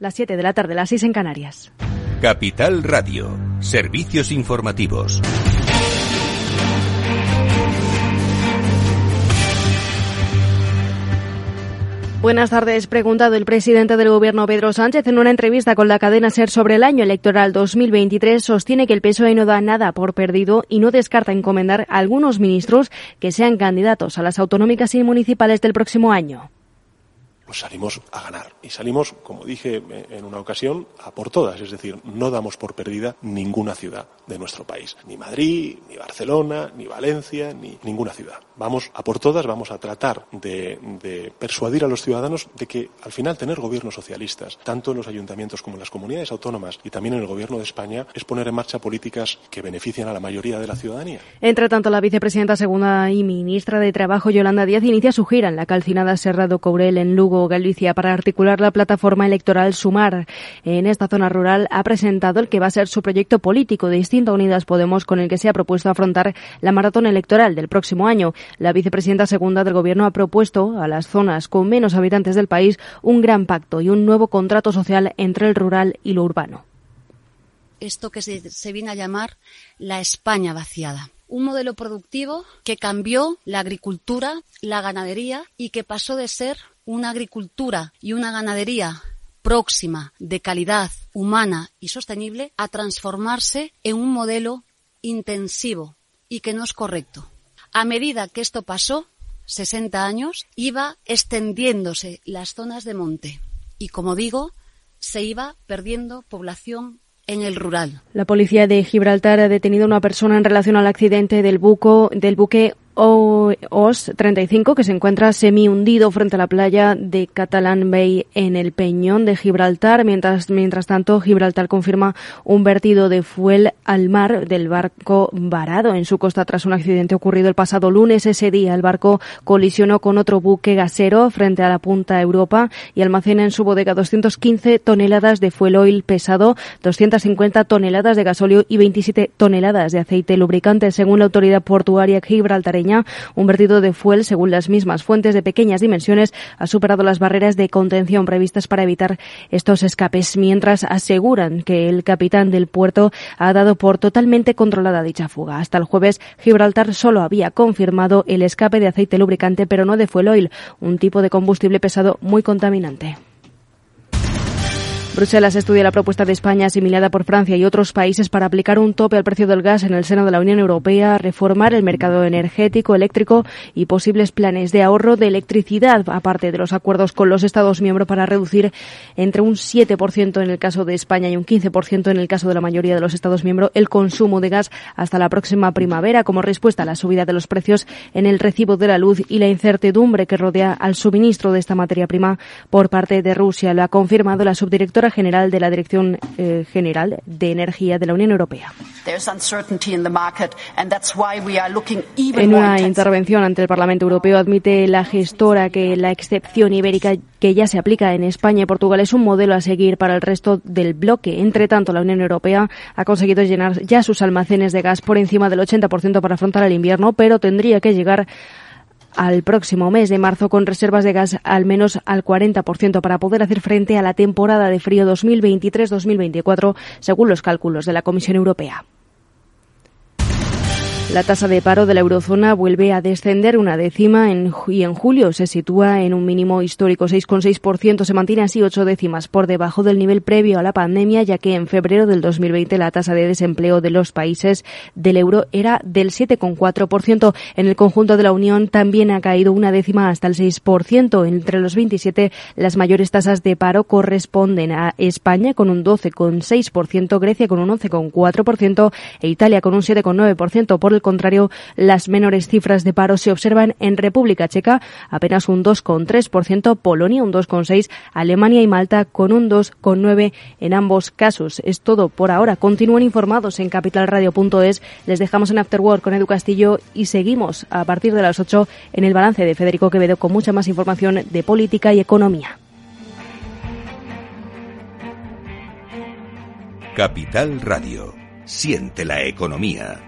Las 7 de la tarde, las 6 en Canarias. Capital Radio, servicios informativos. Buenas tardes. Preguntado el presidente del Gobierno, Pedro Sánchez, en una entrevista con la cadena SER sobre el año electoral 2023, sostiene que el PSOE no da nada por perdido y no descarta encomendar a algunos ministros que sean candidatos a las autonómicas y municipales del próximo año pues salimos a ganar. Y salimos, como dije en una ocasión, a por todas. Es decir, no damos por perdida ninguna ciudad de nuestro país. Ni Madrid, ni Barcelona, ni Valencia, ni ninguna ciudad. Vamos a por todas, vamos a tratar de, de persuadir a los ciudadanos de que al final tener gobiernos socialistas, tanto en los ayuntamientos como en las comunidades autónomas y también en el gobierno de España, es poner en marcha políticas que benefician a la mayoría de la ciudadanía. Entre tanto, la vicepresidenta segunda y ministra de Trabajo, Yolanda Díaz, inicia su gira en la calcinada Serrado Courel en Lugo Galicia para articular la plataforma electoral Sumar. En esta zona rural ha presentado el que va a ser su proyecto político distinto a Unidas Podemos con el que se ha propuesto afrontar la maratón electoral del próximo año. La vicepresidenta segunda del Gobierno ha propuesto a las zonas con menos habitantes del país un gran pacto y un nuevo contrato social entre el rural y lo urbano. Esto que se, se viene a llamar la España vaciada un modelo productivo que cambió la agricultura, la ganadería y que pasó de ser una agricultura y una ganadería próxima, de calidad, humana y sostenible, a transformarse en un modelo intensivo y que no es correcto. A medida que esto pasó, 60 años, iba extendiéndose las zonas de monte y, como digo, se iba perdiendo población en el rural. La policía de Gibraltar ha detenido a una persona en relación al accidente del, buco, del buque OS 35 que se encuentra semi hundido frente a la playa de Catalan Bay en el Peñón de Gibraltar. Mientras, mientras tanto, Gibraltar confirma un vertido de fuel al mar del barco varado en su costa tras un accidente ocurrido el pasado lunes. Ese día el barco colisionó con otro buque gasero frente a la punta Europa y almacena en su bodega 215 toneladas de fuel oil pesado, 250 toneladas de gasóleo y 27 toneladas de aceite lubricante, según la autoridad portuaria gibraltareña un vertido de fuel, según las mismas fuentes de pequeñas dimensiones, ha superado las barreras de contención previstas para evitar estos escapes, mientras aseguran que el capitán del puerto ha dado por totalmente controlada dicha fuga. Hasta el jueves, Gibraltar solo había confirmado el escape de aceite lubricante, pero no de fuel oil, un tipo de combustible pesado muy contaminante. Bruselas estudia la propuesta de España asimilada por Francia y otros países para aplicar un tope al precio del gas en el seno de la Unión Europea, reformar el mercado energético, eléctrico y posibles planes de ahorro de electricidad, aparte de los acuerdos con los Estados miembros para reducir entre un 7% en el caso de España y un 15% en el caso de la mayoría de los Estados miembros el consumo de gas hasta la próxima primavera como respuesta a la subida de los precios en el recibo de la luz y la incertidumbre que rodea al suministro de esta materia prima por parte de Rusia. Lo ha confirmado la subdirectora general de la Dirección eh, General de Energía de la Unión Europea. En una intervención ante el Parlamento Europeo admite la gestora que la excepción ibérica que ya se aplica en España y Portugal es un modelo a seguir para el resto del bloque. Entre tanto, la Unión Europea ha conseguido llenar ya sus almacenes de gas por encima del 80% para afrontar el invierno, pero tendría que llegar al próximo mes de marzo con reservas de gas al menos al 40% para poder hacer frente a la temporada de frío 2023-2024, según los cálculos de la Comisión Europea. La tasa de paro de la eurozona vuelve a descender una décima y en julio se sitúa en un mínimo histórico 6,6%. Se mantiene así ocho décimas por debajo del nivel previo a la pandemia, ya que en febrero del 2020 la tasa de desempleo de los países del euro era del 7,4%. En el conjunto de la Unión también ha caído una décima hasta el 6%. Entre los 27, las mayores tasas de paro corresponden a España con un 12,6%, Grecia con un 11,4% e Italia con un 7,9%. Por el contrario, las menores cifras de paro se observan en República Checa, apenas un 2,3%, Polonia un 2,6%, Alemania y Malta con un 2,9% en ambos casos. Es todo por ahora. Continúen informados en capitalradio.es. Les dejamos en Afterwork con Edu Castillo y seguimos a partir de las 8 en el balance de Federico Quevedo con mucha más información de política y economía. Capital Radio. Siente la economía.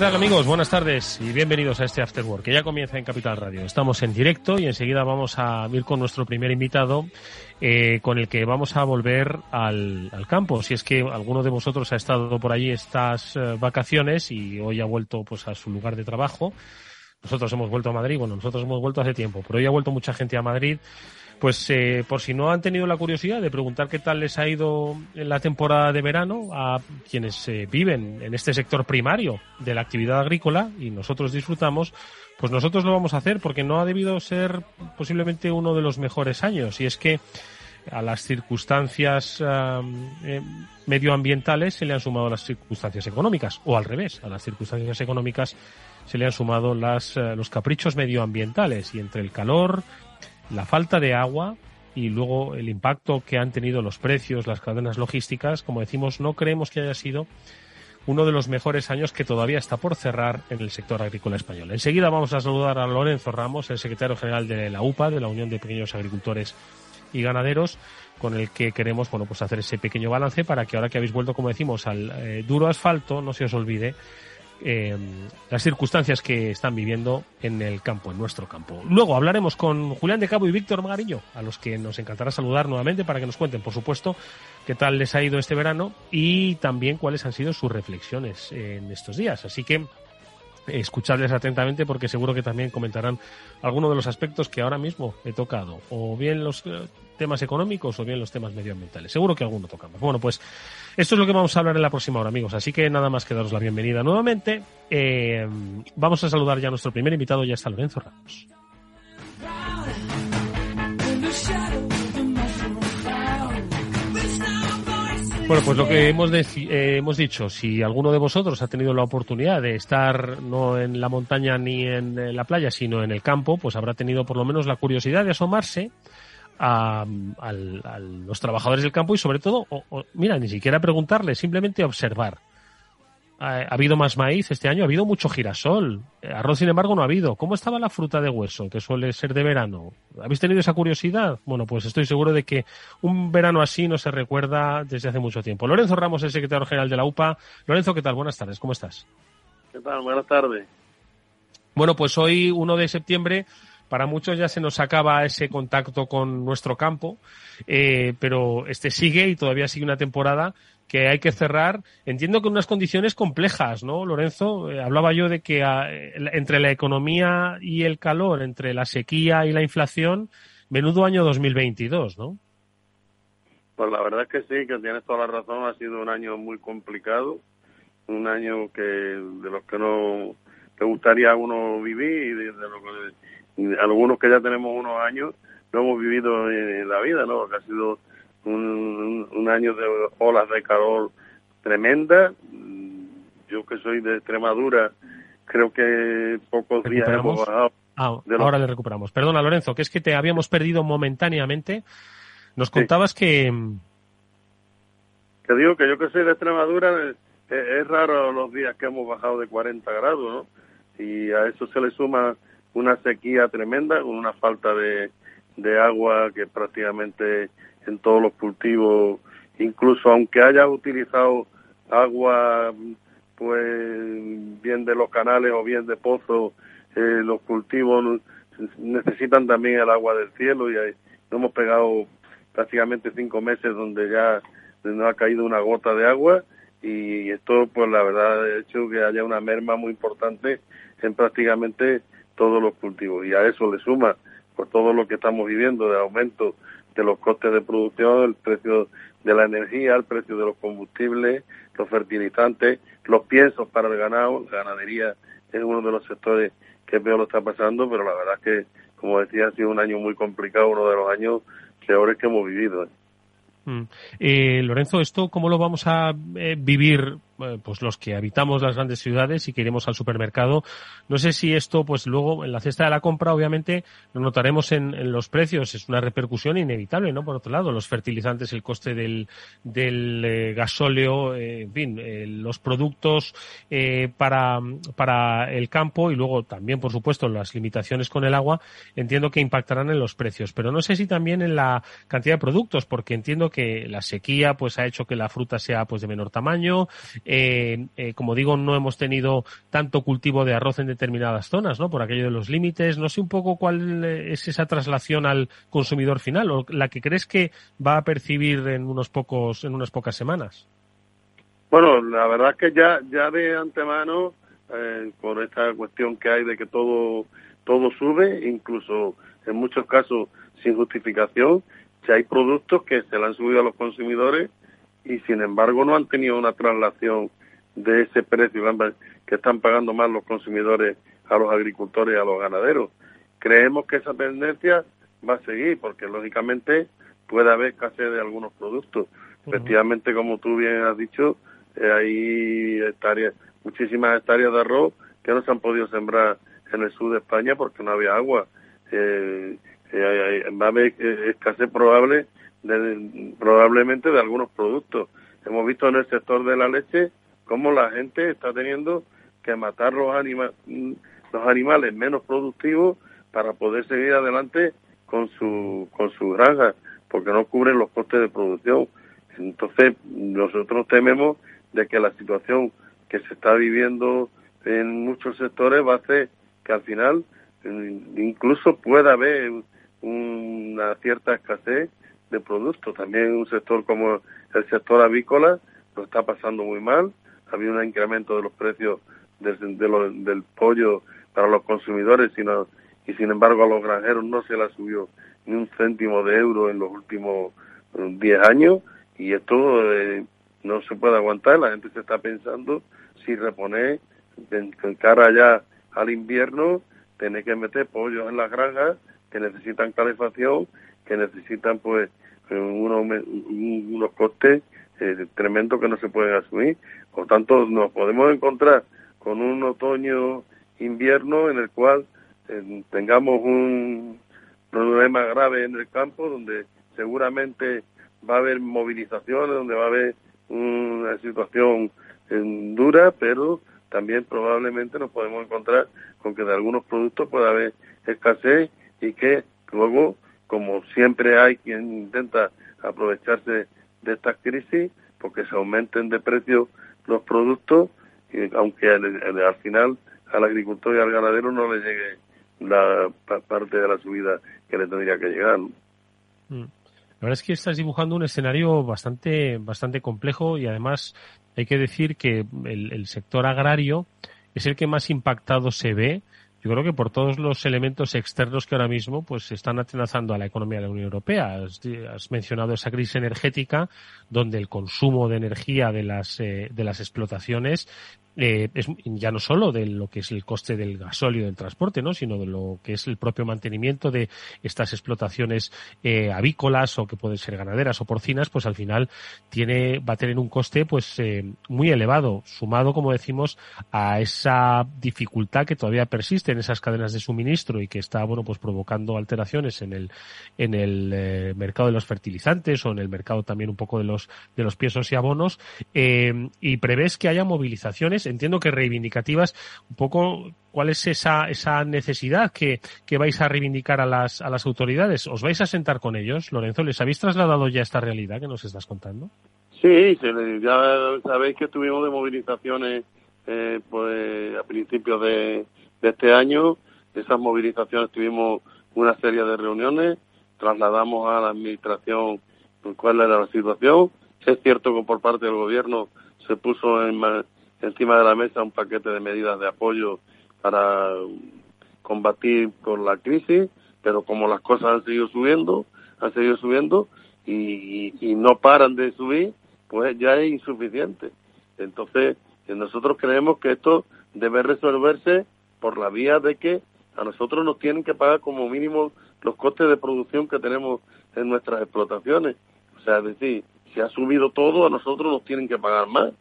Tal amigos? Buenas tardes y bienvenidos a este After Work que ya comienza en Capital Radio. Estamos en directo y enseguida vamos a ir con nuestro primer invitado eh, con el que vamos a volver al, al, campo. Si es que alguno de vosotros ha estado por allí estas eh, vacaciones y hoy ha vuelto pues a su lugar de trabajo. Nosotros hemos vuelto a Madrid, bueno, nosotros hemos vuelto hace tiempo, pero hoy ha vuelto mucha gente a Madrid pues eh, por si no han tenido la curiosidad de preguntar qué tal les ha ido en la temporada de verano a quienes eh, viven en este sector primario de la actividad agrícola y nosotros disfrutamos, pues nosotros lo vamos a hacer porque no ha debido ser posiblemente uno de los mejores años. Y es que a las circunstancias eh, medioambientales se le han sumado las circunstancias económicas o al revés, a las circunstancias económicas se le han sumado las, los caprichos medioambientales. Y entre el calor, la falta de agua y luego el impacto que han tenido los precios, las cadenas logísticas, como decimos, no creemos que haya sido uno de los mejores años que todavía está por cerrar en el sector agrícola español. Enseguida vamos a saludar a Lorenzo Ramos, el secretario general de la UPA, de la Unión de Pequeños Agricultores y Ganaderos, con el que queremos bueno pues hacer ese pequeño balance para que ahora que habéis vuelto, como decimos, al eh, duro asfalto, no se os olvide eh, las circunstancias que están viviendo en el campo, en nuestro campo. Luego hablaremos con Julián de Cabo y Víctor Magariño, a los que nos encantará saludar nuevamente para que nos cuenten, por supuesto, qué tal les ha ido este verano y también cuáles han sido sus reflexiones en estos días. Así que escucharles atentamente porque seguro que también comentarán algunos de los aspectos que ahora mismo he tocado, o bien los eh, temas económicos o bien los temas medioambientales. Seguro que alguno tocamos. Bueno, pues esto es lo que vamos a hablar en la próxima hora, amigos. Así que nada más que daros la bienvenida nuevamente. Eh, vamos a saludar ya a nuestro primer invitado, ya está Lorenzo Ramos. Bueno, pues lo que hemos, eh, hemos dicho, si alguno de vosotros ha tenido la oportunidad de estar no en la montaña ni en la playa, sino en el campo, pues habrá tenido por lo menos la curiosidad de asomarse a, los trabajadores del campo y sobre todo, mira, ni siquiera preguntarles, simplemente observar ha, habido más maíz este año, ha habido mucho girasol. Eh, arroz, sin embargo, no ha habido. ¿Cómo estaba la fruta de hueso, que suele ser de verano? ¿Habéis tenido esa curiosidad? Bueno, pues estoy seguro de que un verano así no se recuerda desde hace mucho tiempo. Lorenzo Ramos, el secretario general de la UPA. Lorenzo, ¿qué tal? Buenas tardes, ¿cómo estás? ¿Qué tal? Buenas tardes. Bueno, pues hoy, 1 de septiembre, para muchos ya se nos acaba ese contacto con nuestro campo, eh, pero este sigue y todavía sigue una temporada que hay que cerrar, entiendo que en unas condiciones complejas, ¿no, Lorenzo? Eh, hablaba yo de que ah, entre la economía y el calor, entre la sequía y la inflación, menudo año 2022, ¿no? Pues la verdad es que sí, que tienes toda la razón, ha sido un año muy complicado, un año que de los que no te gustaría a uno vivir y de, lo que algunos que ya tenemos unos años lo hemos vivido en, la vida, ¿no? Que ha sido un, año de olas de calor tremenda. Yo que soy de Extremadura, creo que pocos días hemos bajado. Ah, ahora le recuperamos. Perdona, Lorenzo, que es que te habíamos perdido momentáneamente. Nos contabas que... Te digo que yo que soy de Extremadura, es, raro los días que hemos bajado de 40 grados, ¿no? Y a eso se le suma una sequía tremenda, con una falta de, de agua que prácticamente en todos los cultivos, incluso aunque haya utilizado agua pues bien de los canales o bien de pozos, eh, los cultivos necesitan también el agua del cielo y ahí, hemos pegado prácticamente cinco meses donde ya no ha caído una gota de agua y esto pues la verdad ha hecho que haya una merma muy importante en prácticamente todos los cultivos y a eso le suma por todo lo que estamos viviendo de aumento de los costes de producción, el precio de la energía, el precio de los combustibles, los fertilizantes, los piensos para el ganado, la ganadería es uno de los sectores que peor lo está pasando, pero la verdad es que, como decía, ha sido un año muy complicado, uno de los años peores que hemos vivido. ¿eh? Mm. Eh, Lorenzo, ¿esto cómo lo vamos a eh, vivir pues los que habitamos las grandes ciudades y que iremos al supermercado. No sé si esto, pues luego en la cesta de la compra, obviamente, lo notaremos en, los precios. Es una repercusión inevitable, ¿no? Por otro lado, los fertilizantes, el coste del, del eh, gasóleo, eh, en fin, los productos para, para el campo y luego también, por supuesto, las limitaciones con el agua, entiendo que impactarán en los precios. Pero no sé si también en la cantidad de productos, porque entiendo que la sequía, pues ha hecho que la fruta sea, pues de menor tamaño, eh, eh, como digo, no hemos tenido tanto cultivo de arroz en determinadas zonas, ¿no? Por aquello de los límites. No sé un poco cuál es esa traslación al consumidor final o la que crees que va a percibir en unos pocos, en unas pocas semanas. Bueno, la verdad es que ya, ya de antemano, eh, por esta cuestión que hay de que todo, todo sube, incluso en muchos casos sin justificación, si hay productos que se le han subido a los consumidores y sin embargo no han tenido una traslación de ese precio que están pagando más los consumidores a los agricultores y a los ganaderos. Creemos que esa tendencia va a seguir porque lógicamente puede haber escasez de algunos productos. Efectivamente, como tú bien has dicho, eh, hay hectáreas, muchísimas hectáreas de arroz que no se han podido sembrar en el sur de España porque no había agua. Eh, eh, va a haber escasez probable probablemente de algunos productos. Hemos visto en el sector de la leche cómo la gente está teniendo que matar los, anima los animales menos productivos para poder seguir adelante con su, con su granja, porque no cubren los costes de producción. Entonces, nosotros tememos de que la situación que se está viviendo en muchos sectores va a hacer que al final eh, incluso pueda haber una cierta escasez de productos. También un sector como el sector avícola lo está pasando muy mal. Había un incremento de los precios del, del pollo para los consumidores sino, y sin embargo a los granjeros no se le subió ni un céntimo de euro en los últimos 10 eh, años y esto eh, no se puede aguantar. La gente se está pensando si reponer en, cara ya al invierno, tener que meter pollos en las granjas que necesitan calefacción, que necesitan pues unos, unos costes eh, tremendos que no se pueden asumir. Por tanto, nos podemos encontrar con un otoño-invierno en el cual eh, tengamos un problema grave en el campo, donde seguramente va a haber movilizaciones, donde va a haber una situación eh, dura, pero también probablemente nos podemos encontrar con que de algunos productos pueda haber escasez y que luego como siempre hay quien intenta aprovecharse de estas crisis porque se aumenten de precio los productos, y aunque al, final al agricultor y al ganadero no le llegue la parte de la subida que le tendría que llegar. Mm. La verdad es que estás dibujando un escenario bastante, bastante complejo y además hay que decir que el, el sector agrario es el que más impactado se ve yo creo que por todos los elementos externos que ahora mismo pues están atenazando a la economía de la Unión Europea. Has, mencionado esa crisis energética donde el consumo de energía de las, eh, de las explotaciones eh, es ya no solo de lo que es el coste del gasóleo del transporte, ¿no? sino de lo que es el propio mantenimiento de estas explotaciones eh, avícolas o que pueden ser ganaderas o porcinas, pues al final tiene va a tener un coste pues eh, muy elevado, sumado como decimos a esa dificultad que todavía persiste en esas cadenas de suministro y que está bueno pues provocando alteraciones en el en el eh, mercado de los fertilizantes o en el mercado también un poco de los de los piensos y abonos eh, y prevés que haya movilizaciones entiendo que reivindicativas, un poco cuál es esa, esa necesidad que, que vais a reivindicar a las, a las autoridades. ¿Os vais a sentar con ellos, Lorenzo? ¿Les habéis trasladado ya esta realidad que nos estás contando? Sí, ya sabéis que tuvimos de movilizaciones eh, pues, a principios de, de este año. Esas movilizaciones tuvimos una serie de reuniones, trasladamos a la administración cuál era la situación. Es cierto que por parte del gobierno se puso en, encima de la mesa un paquete de medidas de apoyo para combatir con la crisis. pero como las cosas han seguido subiendo, han seguido subiendo y, y no paran de subir, pues ya es insuficiente. Entonces, nosotros creemos que esto debe resolverse por la vía de que a nosotros nos tienen que pagar como mínimo los costes de producción que tenemos en nuestras explotaciones. O sea, es decir, si ha subido todo, a nosotros nos tienen que pagar más.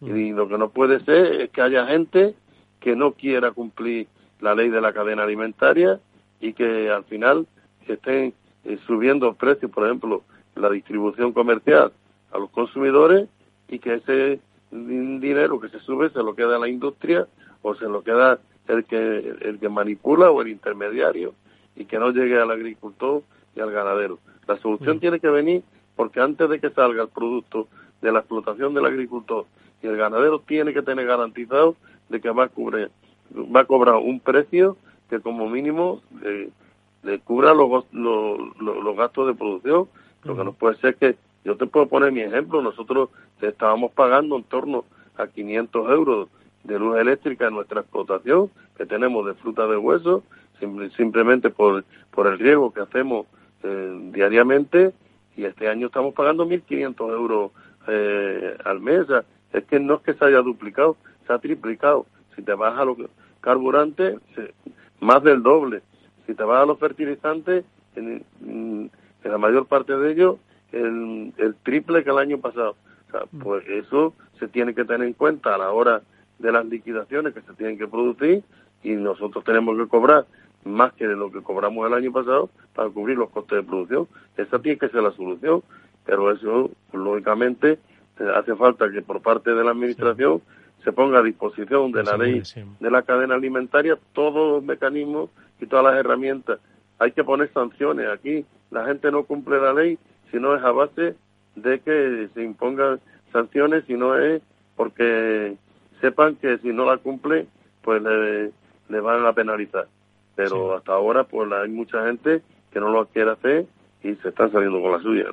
Y lo que no puede ser es que haya gente que no quiera cumplir la ley de la cadena alimentaria y que al final estén eh, subiendo precios, por ejemplo, la distribución comercial a los consumidores y que ese dinero que se sube se lo queda a la industria o se lo queda el que el que manipula o el intermediario y que no llegue al agricultor y al ganadero. La solución tiene que venir porque antes de que salga el producto de la explotación del agricultor y el ganadero tiene que tener garantizado de que va a cubrir, va a cobrar un precio que como mínimo le, cubra los, los, gastos de producción. Lo que no puede ser que, yo te puedo poner mi ejemplo, nosotros estábamos pagando en torno a 500 euros de luz eléctrica en nuestra explotación que tenemos de fruta de hueso, simplemente por, por el riego que hacemos eh, diariamente y este año estamos pagando 1.500 euros eh, al mes. Es que no es que se haya duplicado, se ha triplicado. Si te vas a los carburantes, más del doble. Si te vas a los fertilizantes, en, la mayor parte de ellos, el, el, triple que el año pasado. O sea, mm. pues eso se tiene que tener en cuenta a la hora de las liquidaciones que se tienen que producir y nosotros tenemos que cobrar más que de lo que cobramos el año pasado para cubrir los costes de producción. Esa tiene que ser la solución, pero eso, lógicamente, hace falta que por parte de la Administración se ponga a disposición de la ley de la cadena alimentaria todos los mecanismos y todas las herramientas. Hay que poner sanciones. Aquí la gente no cumple la ley si no es a base de que se impongan sanciones, si no es porque sepan que si no la cumple, pues le, le van a penalizar pero hasta ahora pues hay mucha gente que no lo quiere hacer y se están saliendo con la suya.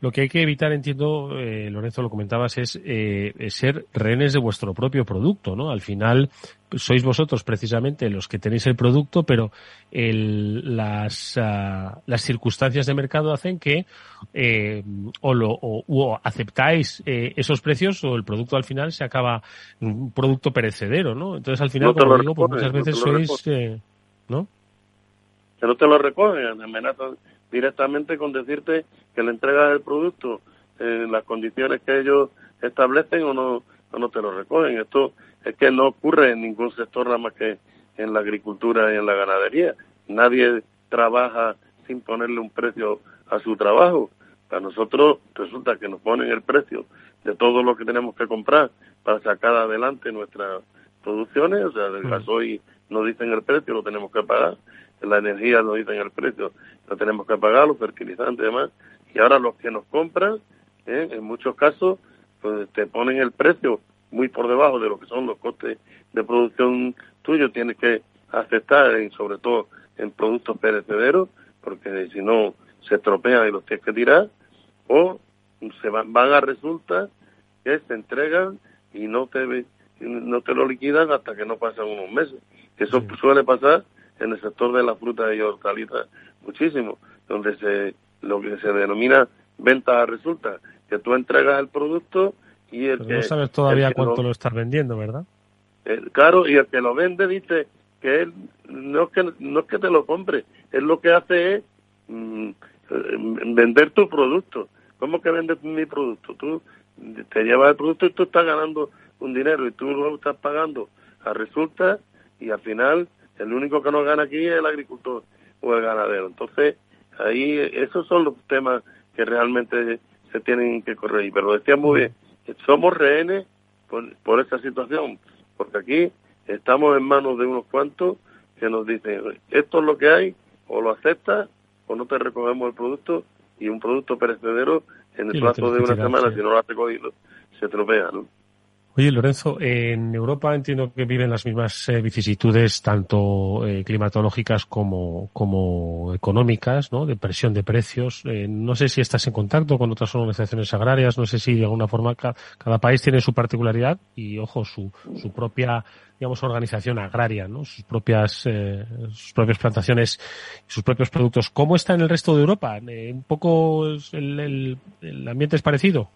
Lo que hay que evitar, entiendo, eh, Lorenzo, lo comentabas, es eh, ser rehenes de vuestro propio producto, ¿no? Al final sois vosotros precisamente los que tenéis el producto, pero el, las, ah, las circunstancias de mercado hacen que eh, o, lo, o, aceptáis eh, esos precios o el producto al final se acaba un producto perecedero, ¿no? Entonces al final, como digo, pues muchas veces sois... Eh, ¿no? Que no te lo amenazan directamente con decirte que le entregas el producto en las condiciones que ellos establecen o no, no te lo recogen. Esto es que no ocurre en ningún sector nada más que en la agricultura y en la ganadería. Nadie trabaja sin ponerle un precio a su trabajo. Para nosotros resulta que nos ponen el precio de todo lo que tenemos que comprar para sacar adelante nuestras producciones, o sea, del gasoil nos dicen el precio, lo tenemos que pagar, la energía nos dicen el precio, lo tenemos que pagar, los fertilizantes y demás, y ahora los que nos compran, ¿eh? en muchos casos, pues te ponen el precio muy por debajo de lo que son los costes de producción tuyo, tienes que aceptar, sobre todo en productos perecederos, porque si no se estropean y los tienes que tirar, o se van, van a resulta que se entregan y no te no te lo liquidan hasta que no pasan unos meses. Eso suele pasar en el sector de la fruta y hortalizas muchísimo, donde se lo que se denomina venta resulta, que tú entregas el producto y el que... No sabes todavía cuánto lo, estás vendiendo, ¿verdad? Eh, claro, y el que lo vende dice que él no es que, no es que te lo compre, él lo que hace es mm, vender tu producto. ¿Cómo que vendes mi producto? Tú te llevas el producto y tú estás ganando un dinero y tú lo estás pagando a resulta y al final el único que no gana aquí es el agricultor o el ganadero. Entonces, ahí esos son los temas que realmente se tienen que corregir. Pero decía muy bien, somos rehenes por, por esta situación, porque aquí estamos en manos de unos cuantos que nos dicen, esto es lo que hay, o lo aceptas o no te recogemos el producto y un producto perecedero en el plazo de una semana, si no lo has recogido, se tropea, ¿no? Oye, Lorenzo, en Europa entiendo que viven las mismas eh, vicisitudes, tanto eh, climatológicas como, económicas, ¿no? De presión de precios. Eh, no sé si estás en contacto con otras organizaciones agrarias, no sé si de alguna forma cada país tiene su particularidad y, ojo, su, su propia digamos, organización agraria, ¿no? Sus propias, eh, sus propias plantaciones, sus propios productos. ¿Cómo está en el resto de Europa? ¿Un poco el, ambiente es parecido?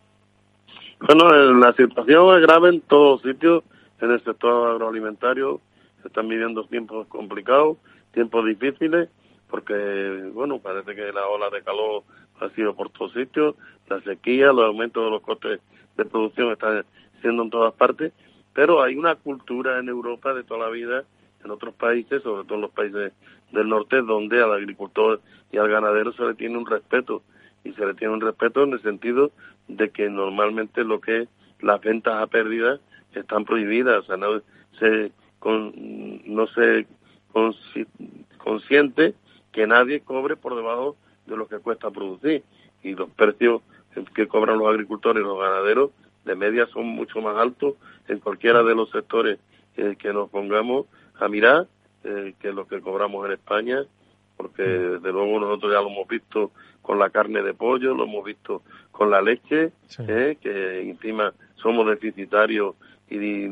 Bueno, la situación es grave en todos sitios. En el sector agroalimentario se están viviendo tiempos complicados, tiempos difíciles, porque, bueno, parece que la ola de calor ha sido por todos sitios, la sequía, los aumentos de los costes de producción están siendo en todas partes pero hay una cultura en Europa de toda la vida, en otros países, sobre todo en los países del norte, donde al agricultor y al ganadero se le tiene un respeto. Y se le tiene un respeto en el sentido de que normalmente lo que las ventas a pérdida están prohibidas, o sea, no se, con, no se consciente que nadie cobre por debajo de lo que cuesta producir. Y los precios que cobran los agricultores y los ganaderos de media son mucho más altos en cualquiera de los sectores que nos pongamos a mirar eh, que lo que cobramos en España, porque mm. desde luego nosotros ya lo hemos visto con la carne de pollo, lo hemos visto con la leche, eh, que encima somos deficitarios y,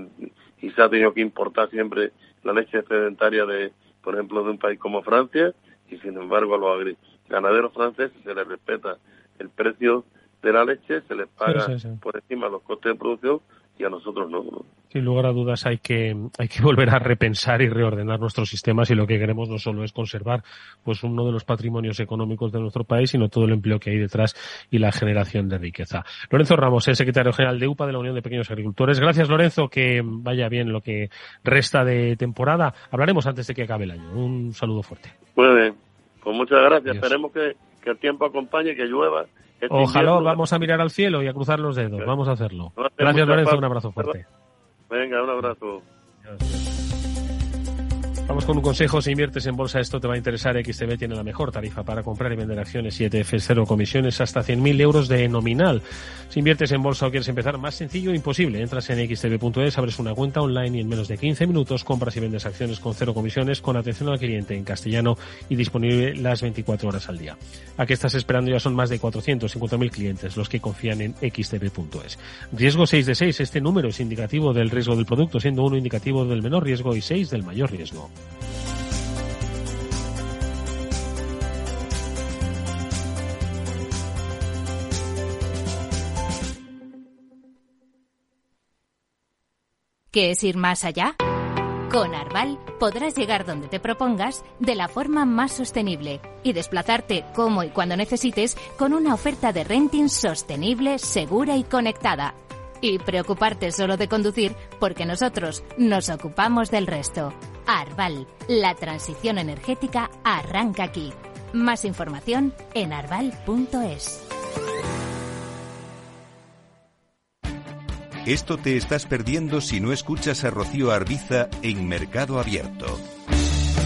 y se ha tenido que importar siempre la leche excedentaria de, por ejemplo, de un país como Francia, y sin embargo a los ganaderos franceses se les respeta el precio de la leche, se les paga por encima los costes de producción y a nosotros no, Sin lugar a dudas hay que, hay que volver a repensar y reordenar nuestros sistemas y lo que queremos no solo es conservar pues uno de los patrimonios económicos de nuestro país, sino todo el empleo que hay detrás y la generación de riqueza. Lorenzo Ramos, es secretario general de UPA de la Unión de Pequeños Agricultores. Gracias Lorenzo, que vaya bien lo que resta de temporada. Hablaremos antes de que acabe el año. Un saludo fuerte. Muy bien, pues muchas gracias. Esperemos que, que el tiempo acompañe, que llueva este Ojalá vamos a mirar al cielo y a cruzar los dedos. Vamos a hacerlo. Gracias, Lorenzo. Un abrazo fuerte. Venga, un abrazo. Vamos con un consejo. Si inviertes en bolsa, esto te va a interesar. XTB tiene la mejor tarifa para comprar y vender acciones y ETFs, cero comisiones, hasta 100.000 euros de nominal. Si inviertes en bolsa o quieres empezar, más sencillo imposible. Entras en xtb.es, abres una cuenta online y en menos de 15 minutos compras y vendes acciones con cero comisiones, con atención al cliente en castellano y disponible las 24 horas al día. ¿A qué estás esperando? Ya son más de 450.000 clientes los que confían en xtb.es. Riesgo 6 de 6. Este número es indicativo del riesgo del producto, siendo uno indicativo del menor riesgo y 6 del mayor riesgo. ¿Qué es ir más allá? Con Arval podrás llegar donde te propongas de la forma más sostenible y desplazarte como y cuando necesites con una oferta de renting sostenible, segura y conectada. Y preocuparte solo de conducir porque nosotros nos ocupamos del resto. Arval, la transición energética arranca aquí. Más información en arval.es. Esto te estás perdiendo si no escuchas a Rocío Arbiza en Mercado Abierto.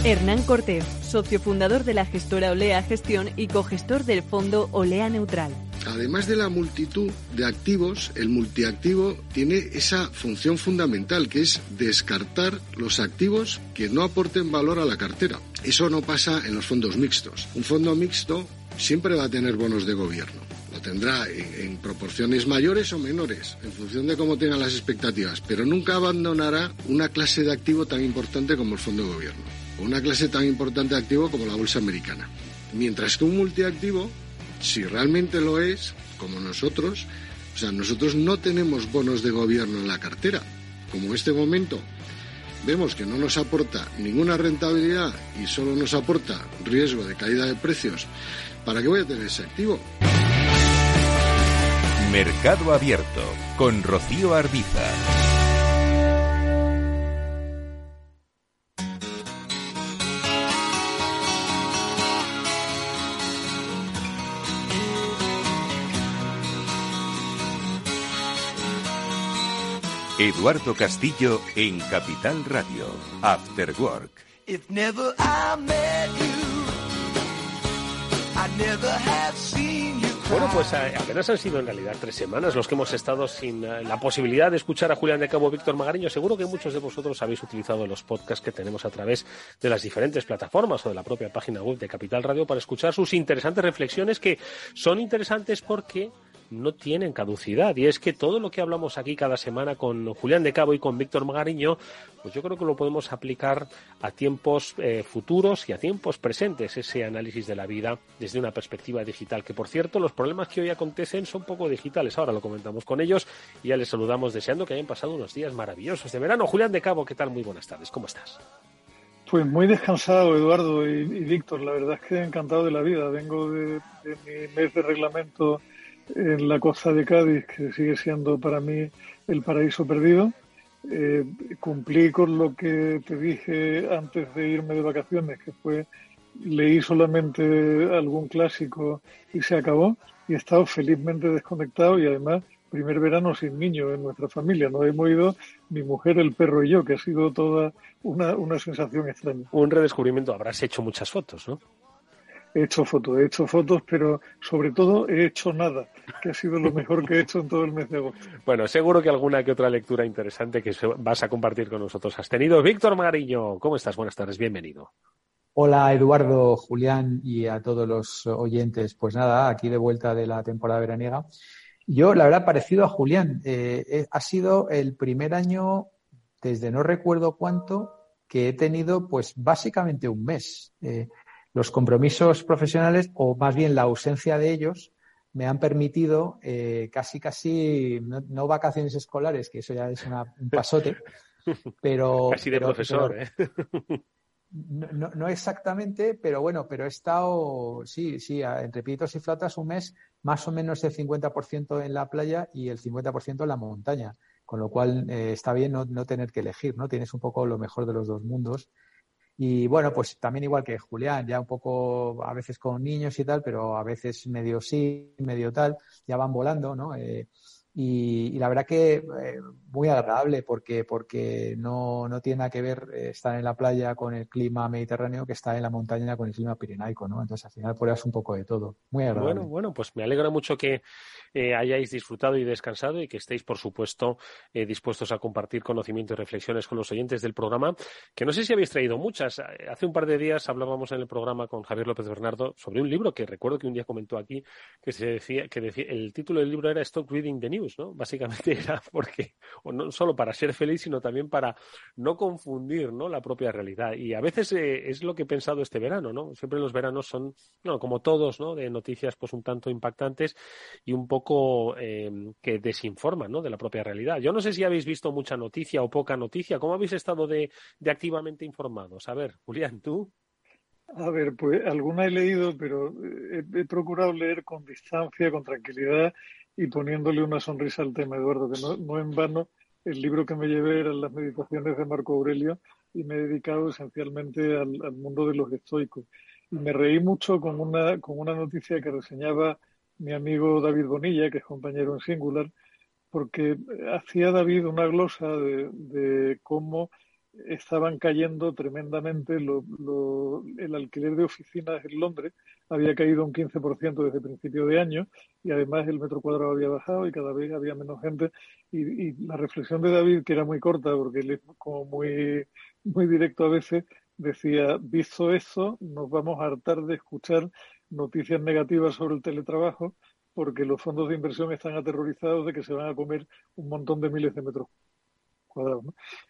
Hernán Cortés, socio fundador de la gestora Olea Gestión y cogestor del fondo Olea Neutral. Además de la multitud de activos, el multiactivo tiene esa función fundamental que es descartar los activos que no aporten valor a la cartera. Eso no pasa en los fondos mixtos. Un fondo mixto siempre va a tener bonos de gobierno lo tendrá en, proporciones mayores o menores, en función de cómo tengan las expectativas, pero nunca abandonará una clase de activo tan importante como el fondo de gobierno, o una clase tan importante de activo como la bolsa americana. Mientras que un multiactivo, si realmente lo es, como nosotros, o sea, nosotros no tenemos bonos de gobierno en la cartera. Como en este momento vemos que no nos aporta ninguna rentabilidad y solo nos aporta riesgo de caída de precios, ¿para qué voy a tener ese activo? Mercado Abierto con Rocío Arbiza. Eduardo Castillo en Capital Radio, After Work. If never I met you, I never have seen you Bueno, pues eh, apenas han sido en realidad tres semanas los que hemos estado sin eh, la posibilidad de escuchar a Julián de Cabo Víctor Magariño. Seguro que muchos de vosotros habéis utilizado los podcasts que tenemos a través de las diferentes plataformas o de la propia página web de Capital Radio para escuchar sus interesantes reflexiones que son interesantes porque no tienen caducidad. Y es que todo lo que hablamos aquí cada semana con Julián de Cabo y con Víctor Magariño, pues yo creo que lo podemos aplicar a tiempos eh, futuros y a tiempos presentes, ese análisis de la vida desde una perspectiva digital. Que por cierto, los problemas que hoy acontecen son poco digitales. Ahora lo comentamos con ellos y ya les saludamos deseando que hayan pasado unos días maravillosos de verano. Julián de Cabo, ¿qué tal? Muy buenas tardes. ¿Cómo estás? Pues muy descansado, Eduardo y, Víctor. La verdad es que encantado de la vida. Vengo de mi mes de reglamento en la costa de Cádiz, que sigue siendo para mí el paraíso perdido. Eh, cumplí con lo que te dije antes de irme de vacaciones, que fue leí solamente algún clásico y se acabó. Y he estado felizmente desconectado y además primer verano sin niños en nuestra familia. No hemos ido mi mujer, el perro y yo, que ha sido toda una, una sensación extraña. Un redescubrimiento. Habrás hecho muchas fotos, ¿no? He hecho fotos, he hecho fotos, pero sobre todo he hecho nada, que ha sido lo mejor que he hecho en todo el mes de agosto. Bueno, seguro que alguna que otra lectura interesante que vas a compartir con nosotros has tenido. Víctor Magariño, ¿cómo estás? Buenas tardes, bienvenido. Hola Eduardo, Julián y a todos los oyentes. Pues nada, aquí de vuelta de la temporada veraniega. Yo, la verdad, parecido a Julián, eh, eh, ha sido el primer año desde no recuerdo cuánto que he tenido pues básicamente un mes. Eh, los compromisos profesionales, o más bien la ausencia de ellos, me han permitido eh, casi, casi, no, vacaciones escolares, que eso ya es un pasote, pero... Casi de profesor, ¿eh? No, no, exactamente, pero bueno, pero he estado, sí, sí, entre pitos y flautas un mes, más o menos el 50% en la playa y el 50% en la montaña, con lo cual eh, está bien no, no, tener que elegir, ¿no? Tienes un poco lo mejor de los dos mundos y bueno, pues también igual que Julián, ya un poco a veces con niños y tal, pero a veces medio sí, medio tal, ya van volando, ¿no? Eh, y, la verdad que eh, muy agradable porque, porque no, no tiene nada que ver eh, estar en la playa con el clima mediterráneo que estar en la montaña con el clima pirenaico, ¿no? Entonces al final pruebas un poco de todo. Muy agradable. Bueno, bueno, pues me alegra mucho que eh, hayáis disfrutado y descansado y que estéis, por supuesto, dispuestos a compartir conocimiento y reflexiones con los oyentes del programa, que no sé si habéis traído muchas. Hace un par de días hablábamos en el programa con Javier López Bernardo sobre un libro que recuerdo que un día comentó aquí que se decía que decía, el título del libro era Stop Reading the News ¿no? Básicamente era porque, o no solo para ser feliz, sino también para no confundir, ¿no? La propia realidad. Y a veces eh, es lo que he pensado este verano, ¿no? Siempre los veranos son, no, como todos, ¿no? De noticias pues un tanto impactantes y un poco em, que desinforman, ¿no? De la propia realidad. Yo no sé si habéis visto mucha noticia o poca noticia. ¿Cómo habéis estado de, activamente informados? A ver, Julián, ¿tú? A ver, pues alguna he leído, pero he, he, procurado leer con distancia, con tranquilidad y poniéndole una sonrisa al tema, Eduardo, que no, no en vano el libro que me llevé eran las meditaciones de Marco Aurelio y me he dedicado esencialmente al, mundo de los estoicos. Y me reí mucho con una, con una noticia que reseñaba mi amigo David Bonilla, que es compañero en Singular, porque hacía David una glosa de, cómo estaban cayendo tremendamente. el alquiler de oficinas en Londres había caído un 15% desde principio de año y además el metro cuadrado había bajado y cada vez había menos gente. Y, la reflexión de David, que era muy corta porque él es como muy, muy directo a veces, decía, visto eso, nos vamos a hartar de escuchar noticias negativas sobre el teletrabajo porque los fondos de inversión están aterrorizados de que se van a comer un montón de miles de metros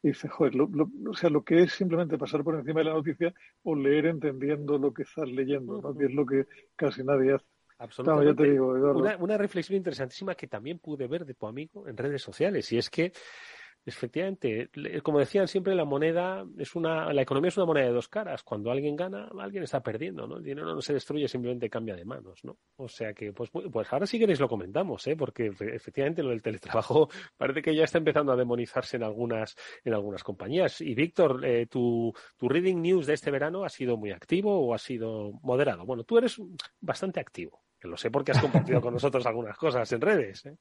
y dice, joder, o sea, lo que es simplemente pasar por encima de la noticia o leer entendiendo lo que estás leyendo, ¿no? Que es lo que casi nadie hace. Absolutamente. te digo, una, una, reflexión interesantísima que también pude ver de tu amigo en redes sociales, y es que Efectivamente, como decían siempre, la moneda es una, la economía es una moneda de dos caras. Cuando alguien gana, alguien está perdiendo, ¿no? El dinero no se destruye, simplemente cambia de manos, ¿no? O sea que, pues, pues ahora sí queréis lo comentamos, ¿eh? Porque efectivamente lo del teletrabajo parece que ya está empezando a demonizarse en algunas, en algunas compañías. Y Víctor, eh, tu, tu reading news de este verano ha sido muy activo o ha sido moderado. Bueno, tú eres bastante activo, que lo sé porque has compartido con nosotros algunas cosas en redes, ¿eh?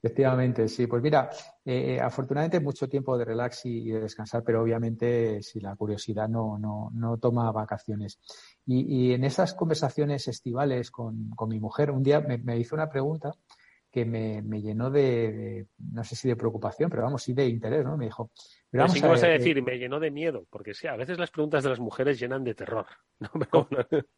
Efectivamente, sí. Pues mira, eh, eh, afortunadamente mucho tiempo de relax y, de descansar, pero obviamente si la curiosidad no, no, no toma vacaciones. Y, en esas conversaciones estivales con, con mi mujer, un día me, hizo una pregunta que me, me llenó de, no sé si de preocupación, pero vamos, sí de interés, ¿no? Me dijo... Pero vamos a, vas a, decir, me llenó de miedo, porque sí, a veces las preguntas de las mujeres llenan de terror.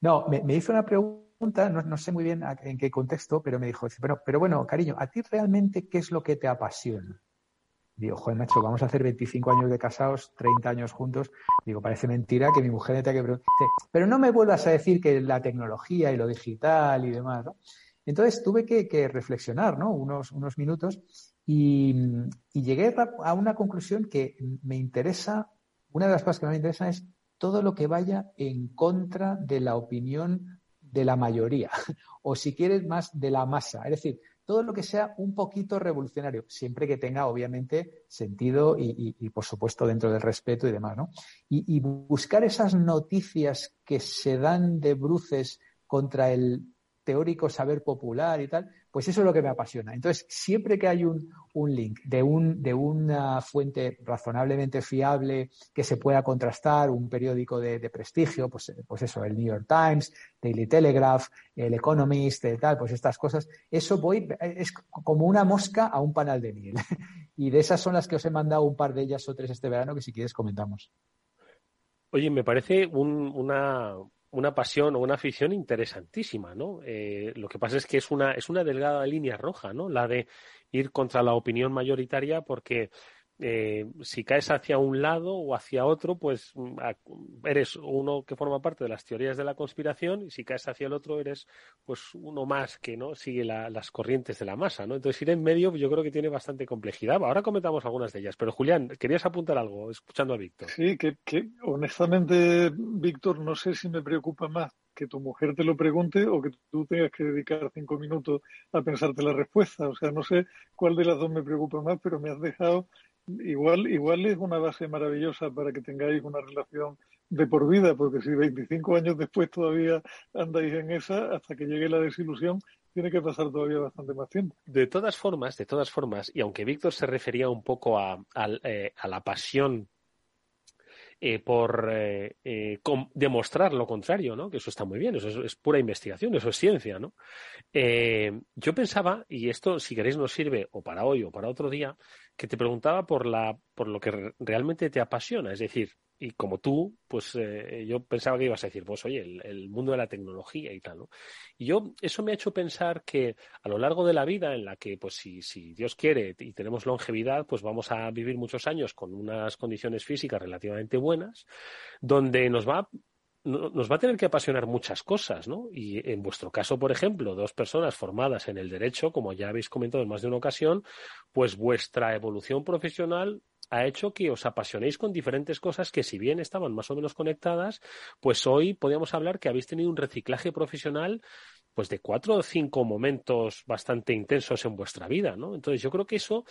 No, no me, me hizo una pregunta no, sé muy bien en qué contexto, pero me dijo, pero, pero bueno, cariño, ¿a ti realmente qué es lo que te apasiona? Digo, joder, macho, vamos a hacer 25 años de casados, 30 años juntos. Digo, parece mentira que mi mujer tenga que preguntar. Pero no me vuelvas a decir que la tecnología y lo digital y demás, ¿no? Entonces tuve que, reflexionar, ¿no? Unos, minutos y, y, llegué a una conclusión que me interesa, una de las cosas que me interesa es todo lo que vaya en contra de la opinión de la mayoría, o si quieres más de la masa. Es decir, todo lo que sea un poquito revolucionario, siempre que tenga obviamente sentido y, por supuesto dentro del respeto y demás, ¿no? Y, y, buscar esas noticias que se dan de bruces contra el teórico saber popular y tal, pues eso es lo que me apasiona. Entonces, siempre que hay un, un link de, un, de una fuente razonablemente fiable que se pueda contrastar, un periódico de, prestigio, pues, pues eso, el New York Times, Daily Telegraph, el Economist, tal, pues estas cosas, eso voy, es como una mosca a un panal de miel. y de esas son las que os he mandado un par de ellas o tres este verano que si quieres comentamos. Oye, me parece un, una, una pasión o una afición interesantísima, ¿no? Eh, lo que pasa es que es una, es una delgada línea roja, ¿no? La de ir contra la opinión mayoritaria porque eh, si caes hacia un lado o hacia otro, pues mm, eres uno que forma parte de las teorías de la conspiración y si caes hacia el otro eres pues uno más que no sigue las corrientes de la masa, ¿no? Entonces ir en medio yo creo que tiene bastante complejidad. Ahora comentamos algunas de ellas, pero Julián, querías apuntar algo escuchando a Víctor. Sí, que, que honestamente, Víctor, no sé si me preocupa más que tu mujer te lo pregunte o que tú tengas que dedicar cinco minutos a pensarte la respuesta. O sea, no sé cuál de las dos me preocupa más, pero me has dejado igual, igual es una base maravillosa para que tengáis una relación de por vida, porque si 25 años después todavía andáis en esa, hasta que llegue la desilusión, tiene que pasar todavía bastante más tiempo. De todas formas, de todas formas, y aunque Víctor se refería un poco a, eh, a la pasión eh, por eh, eh, demostrar lo contrario, ¿no? Que eso está muy bien, eso es, pura investigación, eso es ciencia, ¿no? yo pensaba, y esto si queréis nos sirve o para hoy o para otro día, que te preguntaba por la, por lo que realmente te apasiona, es decir, y como tú, pues eh, yo pensaba que ibas a decir, pues oye, el, mundo de la tecnología y tal, ¿no? Y yo, eso me ha hecho pensar que a lo largo de la vida, en la que, pues si, si Dios quiere y tenemos longevidad, pues vamos a vivir muchos años con unas condiciones físicas relativamente buenas, donde nos va nos va a tener que apasionar muchas cosas, ¿no? Y en vuestro caso, por ejemplo, dos personas formadas en el derecho, como ya habéis comentado en más de una ocasión, pues vuestra evolución profesional ha hecho que os apasionéis con diferentes cosas que si bien estaban más o menos conectadas, pues hoy podríamos hablar que habéis tenido un reciclaje profesional pues de cuatro o cinco momentos bastante intensos en vuestra vida, ¿no? Entonces yo creo que eso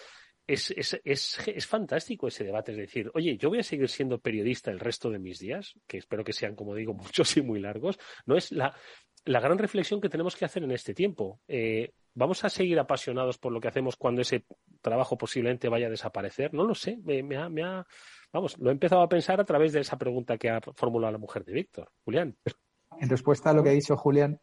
es, es, es, es, fantástico ese debate, es decir, oye, yo voy a seguir siendo periodista el resto de mis días, que espero que sean, como digo, muchos y muy largos, no es la, la gran reflexión que tenemos que hacer en este tiempo. Eh, ¿Vamos a seguir apasionados por lo que hacemos cuando ese trabajo posiblemente vaya a desaparecer? No lo sé. Me, ha, vamos, lo he empezado a pensar a través de esa pregunta que ha formulado la mujer de Víctor. Julián. En respuesta a lo que ha dicho Julián,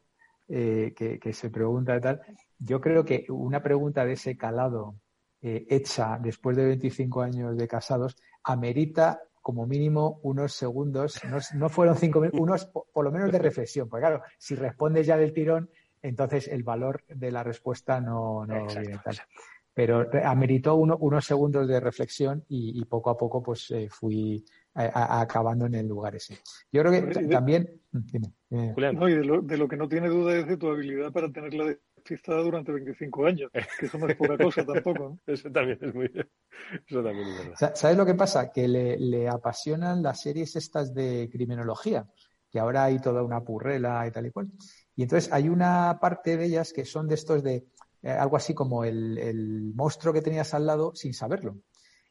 eh, que, se pregunta y tal, yo creo que una pregunta de ese calado eh, hecha después de 25 años de casados amerita como mínimo unos segundos, no, fueron cinco minutos, unos por, lo menos de reflexión. Porque claro, si respondes ya del tirón, entonces el valor de la respuesta no, no viene tal. Pero ameritó unos segundos de reflexión y, poco a poco pues eh, fui acabando en el lugar ese. Yo creo que también... Mm, no, y de lo, de lo, que no tiene duda es de tu habilidad para tenerla despistada durante 25 años, que eso no es poca cosa tampoco. Eso también es muy... Eso también es verdad. ¿Sabes lo que pasa? Que le, le apasionan las series estas de criminología, que ahora hay toda una purrela y tal y cual. Y entonces hay una parte de ellas que son de estos de eh, algo así como el, el, monstruo que tenías al lado sin saberlo.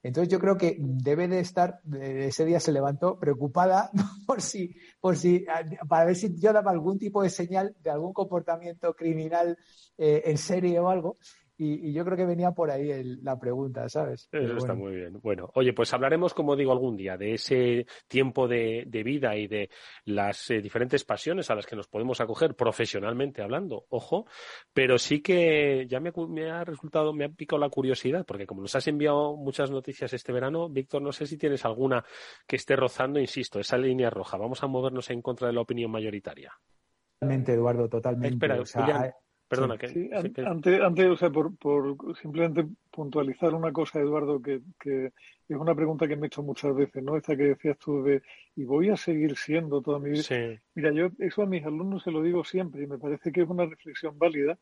Entonces yo creo que debe de estar, ese día se levantó preocupada por si, por si, para ver si yo daba algún tipo de señal de algún comportamiento criminal eh, en serie o algo. Y, yo creo que venía por ahí la pregunta, ¿sabes? Eso está muy bien. Bueno, oye, pues hablaremos, como digo, algún día de ese tiempo de, vida y de las eh, diferentes pasiones a las que nos podemos acoger profesionalmente hablando, ojo, pero sí que ya me, me, ha resultado, me ha picado la curiosidad, porque como nos has enviado muchas noticias este verano, Víctor, no sé si tienes alguna que esté rozando, insisto, esa línea roja. Vamos a movernos en contra de la opinión mayoritaria. Totalmente, Eduardo, totalmente. Espera, Perdona, que, sí, antes, antes, o sea, por, por, simplemente puntualizar una cosa, Eduardo, que, que, es una pregunta que me he hecho muchas veces, ¿no? Esta que decías tú de, ¿y voy a seguir siendo toda mi vida? Mira, yo eso a mis alumnos se lo digo siempre y me parece que es una reflexión válida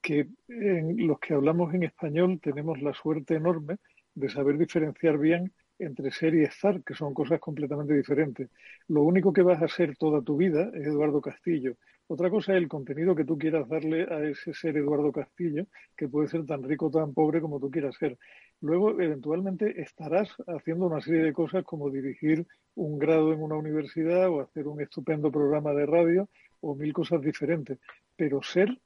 que en los que hablamos en español tenemos la suerte enorme de saber diferenciar bien entre ser y estar, que son cosas completamente diferentes. Lo único que vas a ser toda tu vida es Eduardo Castillo. Otra cosa es el contenido que tú quieras darle a ese ser Eduardo Castillo, que puede ser tan rico o tan pobre como tú quieras ser. Luego, eventualmente, estarás haciendo una serie de cosas como dirigir un grado en una universidad o hacer un estupendo programa de radio o mil cosas diferentes. Pero ser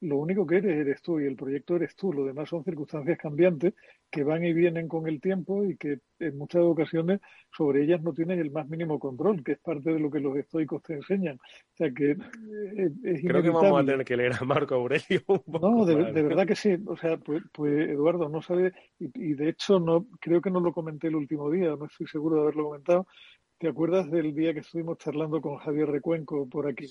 lo único que eres eres tú y el proyecto eres tú. Lo demás son circunstancias cambiantes que van y vienen con el tiempo y que en muchas ocasiones sobre ellas no tienes el más mínimo control, que es parte de lo que los estoicos te enseñan. O sea que eh, es, Creo que vamos a tener que leer a Marco Aurelio. no, de, verdad que sí. O sea, pues, pues Eduardo no sabe y, de hecho no creo que no lo comenté el último día, no estoy seguro de haberlo comentado. ¿Te acuerdas del día que estuvimos charlando con Javier Recuenco por aquí?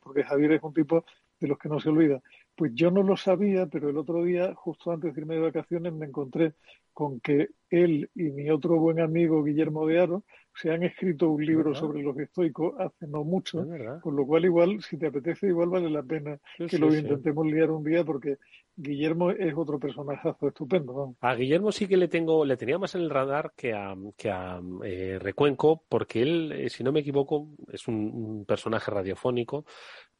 porque Javier es un tipo de los que no se olvida. Pues yo no lo sabía, pero el otro día, justo antes de irme de vacaciones, me encontré con que él y mi otro buen amigo Guillermo de Aro se han escrito un libro sobre los estoicos hace no mucho, con lo cual igual, si te apetece, igual vale la pena que lo intentemos liar un día porque Guillermo es otro personajazo estupendo. A Guillermo sí que le tengo, le tenía más en el radar que a, que a eh, Recuenco, porque él, eh, si no me equivoco, es un personaje radiofónico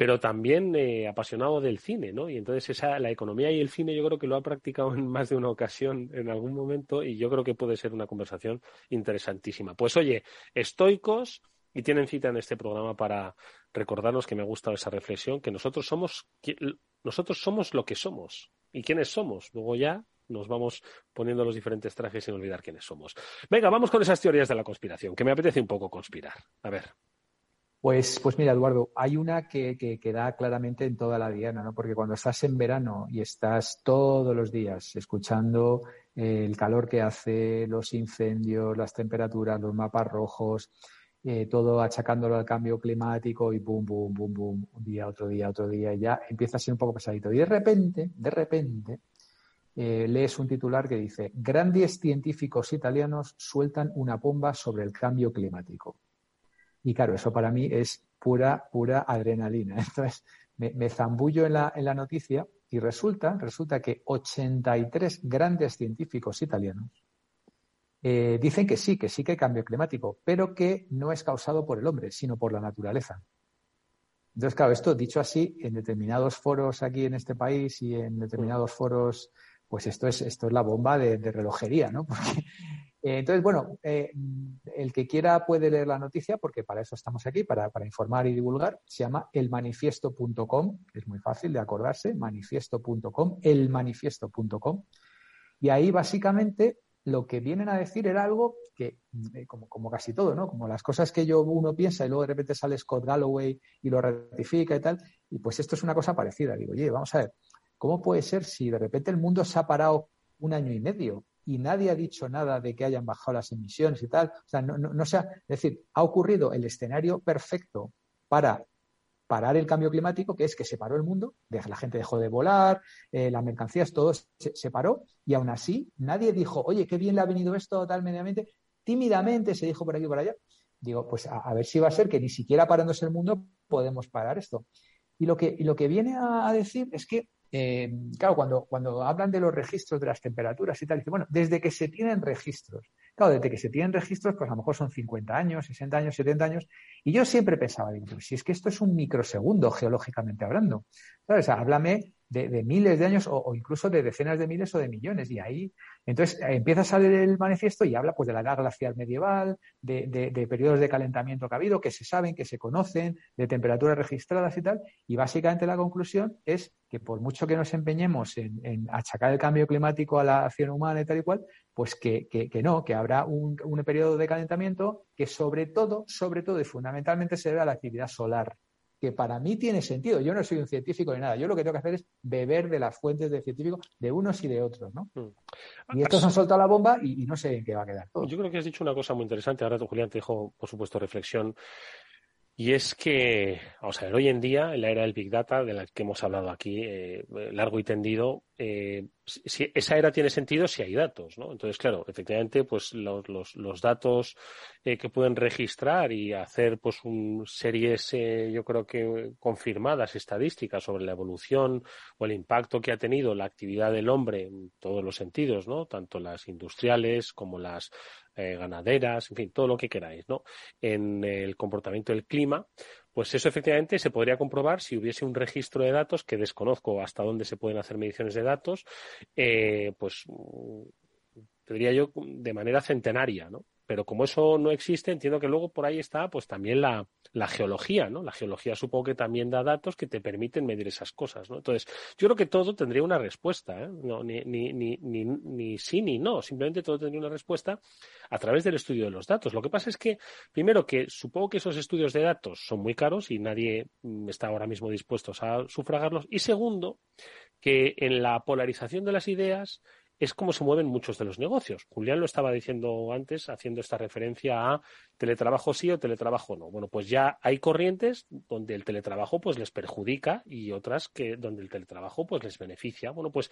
pero también eh, apasionado del cine, ¿no? Y entonces esa, la economía y el cine yo creo que lo ha practicado en más de una ocasión en algún momento y yo creo que puede ser una conversación interesantísima. Pues oye, estoicos y tienen cita en este programa para recordarnos que me ha gustado esa reflexión, que nosotros somos, nosotros somos lo que somos. ¿Y quiénes somos? Luego ya nos vamos poniendo los diferentes trajes sin olvidar quiénes somos. Venga, vamos con esas teorías de la conspiración, que me apetece un poco conspirar. A ver. Pues, pues mira, Eduardo, hay una que, que, da claramente en toda la diana, ¿no? Porque cuando estás en verano y estás todos los días escuchando el calor que hace, los incendios, las temperaturas, los mapas rojos, eh, todo achacándolo al cambio climático y boom, boom, boom, boom, un día, otro día, otro día, y ya empieza a ser un poco pesadito. Y de repente, de repente, eh, lees un titular que dice, grandes científicos italianos sueltan una bomba sobre el cambio climático. Y claro, eso para mí es pura, pura adrenalina. Entonces, me, zambullo en la, en la noticia y resulta, resulta que 83 grandes científicos italianos eh, dicen que sí, que sí que hay cambio climático, pero que no es causado por el hombre, sino por la naturaleza. Entonces, claro, esto dicho así, en determinados foros aquí en este país y en determinados foros, pues esto es, esto es la bomba de, de relojería, ¿no? Porque eh, entonces, bueno, eh, el que quiera puede leer la noticia, porque para eso estamos aquí, para, informar y divulgar. Se llama elmanifiesto.com, es muy fácil de acordarse, manifiesto.com, elmanifiesto.com. Y ahí básicamente lo que vienen a decir era algo que, eh, como, como, casi todo, ¿no? Como las cosas que yo uno piensa y luego de repente sale Scott Galloway y lo ratifica y tal. Y pues esto es una cosa parecida. Digo, oye, vamos a ver, ¿cómo puede ser si de repente el mundo se ha parado un año y medio y nadie ha dicho nada de que hayan bajado las emisiones y tal. O sea, no, no, es decir, ha ocurrido el escenario perfecto para parar el cambio climático, que es que se paró el mundo, la gente dejó de volar, eh, las mercancías, todo se, paró, y aún así nadie dijo, oye, qué bien le ha venido esto tal mediamente. Tímidamente se dijo por aquí y por allá. Digo, pues a, ver si va a ser que ni siquiera parándose el mundo podemos parar esto. Y lo que, lo que viene a decir es que eh, claro, cuando, cuando hablan de los registros de las temperaturas y tal, dice, bueno, desde que se tienen registros. Claro, desde que se tienen registros, pues a lo mejor son 50 años, 60 años, 70 años. Y yo siempre pensaba, si es que esto es un microsegundo geológicamente hablando. Háblame de, miles de años o, incluso de decenas de miles o de millones. Y ahí, entonces, empieza a salir el manifiesto y habla pues de la edad glacial medieval, de, de, periodos de calentamiento que ha habido, que se saben, que se conocen, de temperaturas registradas y tal. Y básicamente la conclusión es que por mucho que nos empeñemos en, achacar el cambio climático a la acción humana y tal y cual, pues que, que, no, que habrá un, un periodo de calentamiento que sobre todo, sobre todo y fundamentalmente se debe a la actividad solar que para mí tiene sentido. Yo no soy un científico ni nada. Yo lo que tengo que hacer es beber de las fuentes de científicos de unos y de otros, ¿no? Mm. Y estos han soltado la bomba y, no sé en qué va a quedar. Yo creo que has dicho una cosa muy interesante. Ahora tú, Julián, te dejo, por supuesto, reflexión. Y es que, vamos a ver, hoy en día, en la era del Big Data, de la que hemos hablado aquí eh, largo y tendido, eh, si, esa era tiene sentido si hay datos, ¿no? Entonces, claro, efectivamente, pues los, los, los datos eh, que pueden registrar y hacer, pues, un, series, eh, yo creo que confirmadas, estadísticas sobre la evolución o el impacto que ha tenido la actividad del hombre en todos los sentidos, ¿no? Tanto las industriales como las eh, ganaderas, en fin, todo lo que queráis, ¿no? En el comportamiento del clima, pues eso efectivamente se podría comprobar si hubiese un registro de datos que desconozco hasta dónde se pueden hacer mediciones de datos, eh, pues te diría yo de manera centenaria, ¿no? Pero como eso no existe, entiendo que luego por ahí está pues también la, geología, ¿no? La geología supongo que también da datos que te permiten medir esas cosas, ¿no? Entonces, yo creo que todo tendría una respuesta, ¿eh? No, ni, ni, ni, ni, ni sí ni no, simplemente todo tendría una respuesta a través del estudio de los datos. Lo que pasa es que, primero, que supongo que esos estudios de datos son muy caros y nadie mm, está ahora mismo dispuesto a sufragarlos. Y segundo, que en la polarización de las ideas es como se mueven muchos de los negocios. Julián lo estaba diciendo antes, haciendo esta referencia a teletrabajo sí o teletrabajo no. Bueno, pues ya hay corrientes donde el teletrabajo pues les perjudica y otras que donde el teletrabajo pues les beneficia. Bueno, pues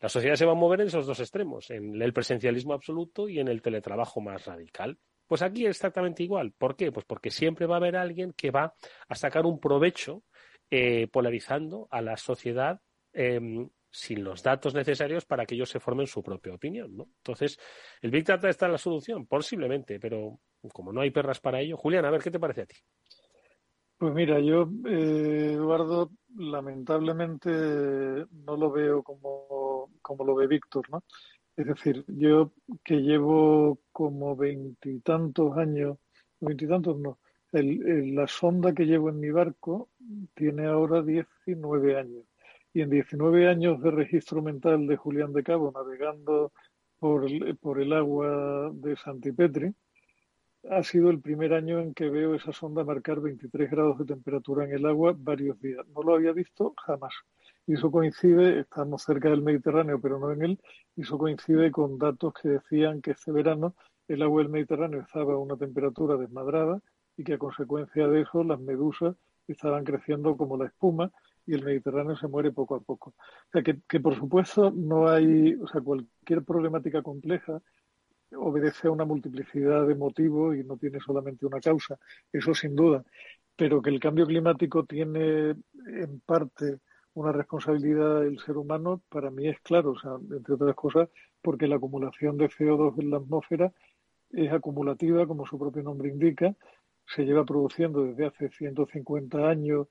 la sociedad se va a mover en esos dos extremos, en el presencialismo absoluto y en el teletrabajo más radical. Pues aquí es exactamente igual. ¿Por qué? Pues porque siempre va a haber alguien que va a sacar un provecho eh, polarizando a la sociedad em, sin los datos necesarios para que ellos se formen su propia opinión, ¿no? Entonces, el Big Data está en la solución, posiblemente, pero como no hay perras para ello, Julián, a ver, ¿qué te parece a ti? Pues mira, yo, eh, Eduardo, lamentablemente no lo veo como, como lo ve Víctor, ¿no? Es decir, yo que llevo como veintitantos años, veintitantos no, el, la sonda que llevo en mi barco tiene ahora 19 años y en 19 años de registro mental de Julián de Cabo navegando por, por el agua de Santipetri, ha sido el primer año en que veo esa sonda marcar 23 grados de temperatura en el agua varios días. No lo había visto jamás. Y eso coincide, estamos cerca del Mediterráneo, pero no en él, y eso coincide con datos que decían que este verano el agua del Mediterráneo estaba a una temperatura desmadrada y que a consecuencia de eso las medusas estaban creciendo como la espuma y el Mediterráneo se muere poco a poco. O sea, que, que por supuesto no hay, o sea, cualquier problemática compleja obedece a una multiplicidad de motivos y no tiene solamente una causa, eso sin duda, pero que el cambio climático tiene en parte una responsabilidad del ser humano, para mí es claro, o sea, entre otras cosas, porque la acumulación de CO2 en la atmósfera es acumulativa, como su propio nombre indica, se lleva produciendo desde hace 150 años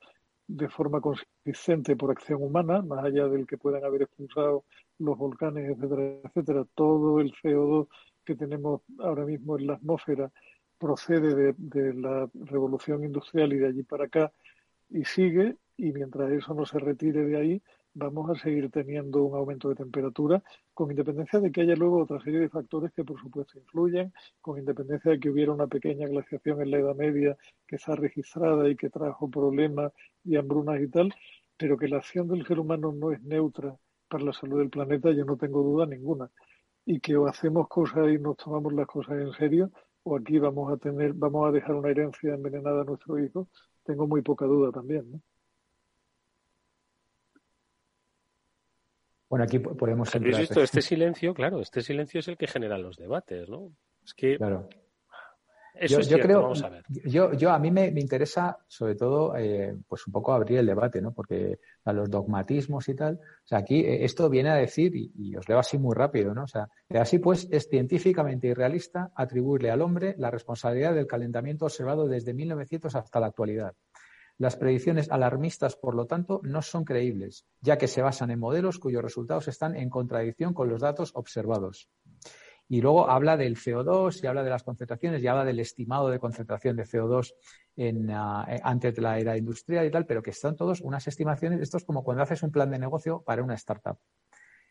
de forma consistente por acción humana, más allá del que puedan haber expulsado los volcanes, etcétera, etcétera. Todo el CO2 que tenemos ahora mismo en la atmósfera procede de, la revolución industrial y de allí para acá y sigue, y mientras eso no se retire de ahí, vamos a seguir teniendo un aumento de temperatura, con independencia de que haya luego otra serie de factores que por supuesto influyen, con independencia de que hubiera una pequeña glaciación en la Edad Media que está registrada y que trajo problemas y hambrunas y tal, pero que la acción del ser humano no es neutra para la salud del planeta, yo no tengo duda ninguna. Y que o hacemos cosas y nos tomamos las cosas en serio, o aquí vamos a tener, vamos a dejar una herencia envenenada a nuestro hijo, tengo muy poca duda también, ¿no? Bueno, aquí podemos entrar. visto este silencio? Claro, este silencio es el que genera los debates, ¿no? Es que. Claro. Eso yo, creo, vamos a ver. Yo, yo a mí me, interesa, sobre todo, eh, pues un poco abrir el debate, ¿no? Porque a los dogmatismos y tal, o sea, aquí eh, esto viene a decir, y, y, os leo así muy rápido, ¿no? O sea, así pues es científicamente irrealista atribuirle al hombre la responsabilidad del calentamiento observado desde 1900 hasta la actualidad. Las predicciones alarmistas, por lo tanto, no son creíbles, ya que se basan en modelos cuyos resultados están en contradicción con los datos observados. Y luego habla del CO2 y habla de las concentraciones y habla del estimado de concentración de CO2 en, ah, eh, antes de la era industrial y tal, pero que están todos unas estimaciones. Esto es como cuando haces un plan de negocio para una startup.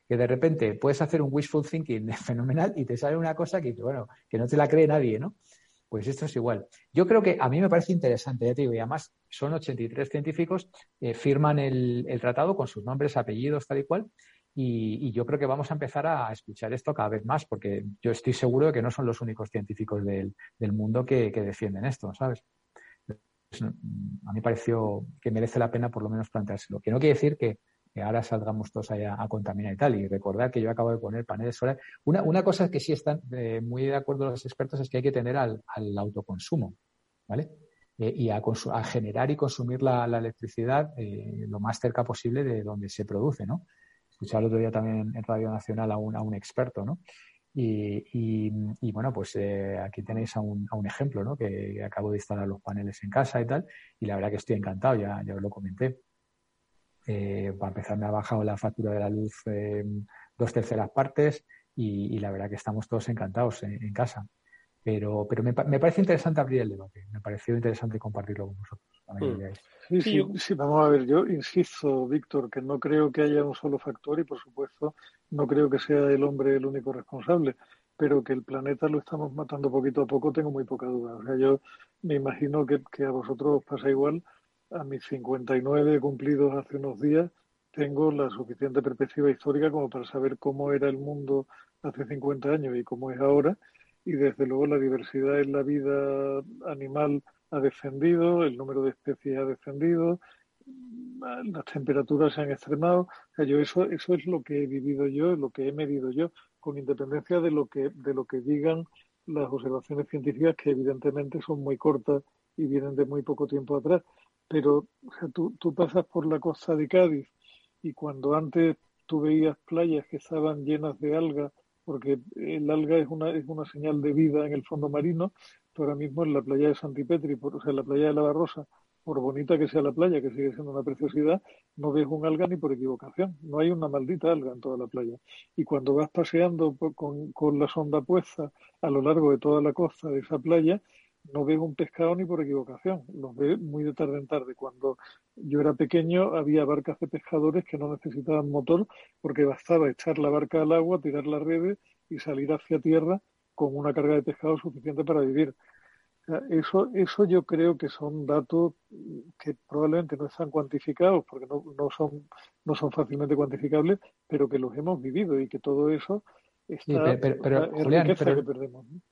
Que de repente puedes hacer un wishful thinking fenomenal y te sale una cosa que, bueno, que no te la cree nadie, ¿no? Pues esto es igual. Yo creo que a mí me parece interesante, ya te digo, y además son 83 científicos, eh, firman el, tratado con sus nombres, apellidos, tal y cual, y, yo creo que vamos a empezar a escuchar esto cada vez más, porque yo estoy seguro de que no son los únicos científicos del, mundo que, defienden esto, ¿sabes? a mí pareció que merece la pena por lo menos planteárselo. Que no quiere decir que, que ahora salgamos todos allá a contaminar y tal. Y recordar que yo acabo de poner paneles solares. Una, una cosa que sí están eh, muy de acuerdo los expertos es que hay que tener al, autoconsumo, ¿vale? Eh, y a, generar y consumir la, electricidad eh, lo más cerca posible de donde se produce, ¿no? Escuchaba el otro día también en Radio Nacional a un, a un experto, ¿no? Y, bueno, pues aquí tenéis a un, a un ejemplo, ¿no? Que, acabo de instalar los paneles en casa y tal, y la verdad que estoy encantado, ya, ya os lo comenté. Eh, para empezar, me ha bajado la factura de la luz dos terceras partes y, la verdad que estamos todos encantados en, casa. Pero, pero me, me, parece interesante abrir el debate. Me pareció interesante compartirlo con vosotros. Mm. Sí, sí, sí, vamos a ver. Yo insisto, Víctor, que no creo que haya un solo factor y, por supuesto, no creo que sea el hombre el único responsable pero que el planeta lo estamos matando poquito a poco, tengo muy poca duda. O sea, yo me imagino que, que a vosotros os pasa igual a mis 59 cumplidos hace unos días, tengo la suficiente perspectiva histórica como para saber cómo era el mundo hace 50 años y cómo es ahora. Y desde luego la diversidad en la vida animal ha descendido, el número de especies ha descendido, las temperaturas se han extremado. yo eso, eso es lo que he vivido yo, lo que he medido yo, con independencia de lo que, de lo que digan las observaciones científicas, que evidentemente son muy cortas y vienen de muy poco tiempo atrás pero tú, tú pasas por la costa de Cádiz y cuando antes tú veías playas que estaban llenas de algas, porque el alga es una, es una señal de vida en el fondo marino, pero ahora mismo en la playa de Santipetri, por, o sea, en la playa de la Barrosa, por bonita que sea la playa, que sigue siendo una preciosidad, no ves un alga ni por equivocación. No hay una maldita alga en toda la playa. Y cuando vas paseando con, con la sonda puesta a lo largo de toda la costa de esa playa, no veo un pescado ni por equivocación, los ve muy de tarde en tarde. Cuando yo era pequeño había barcas de pescadores que no necesitaban motor porque bastaba echar la barca al agua, tirar las redes y salir hacia tierra con una carga de pescado suficiente para vivir. eso, eso yo creo que son datos que probablemente no están cuantificados porque no, no, son, no son fácilmente cuantificables, pero que los hemos vivido y que todo eso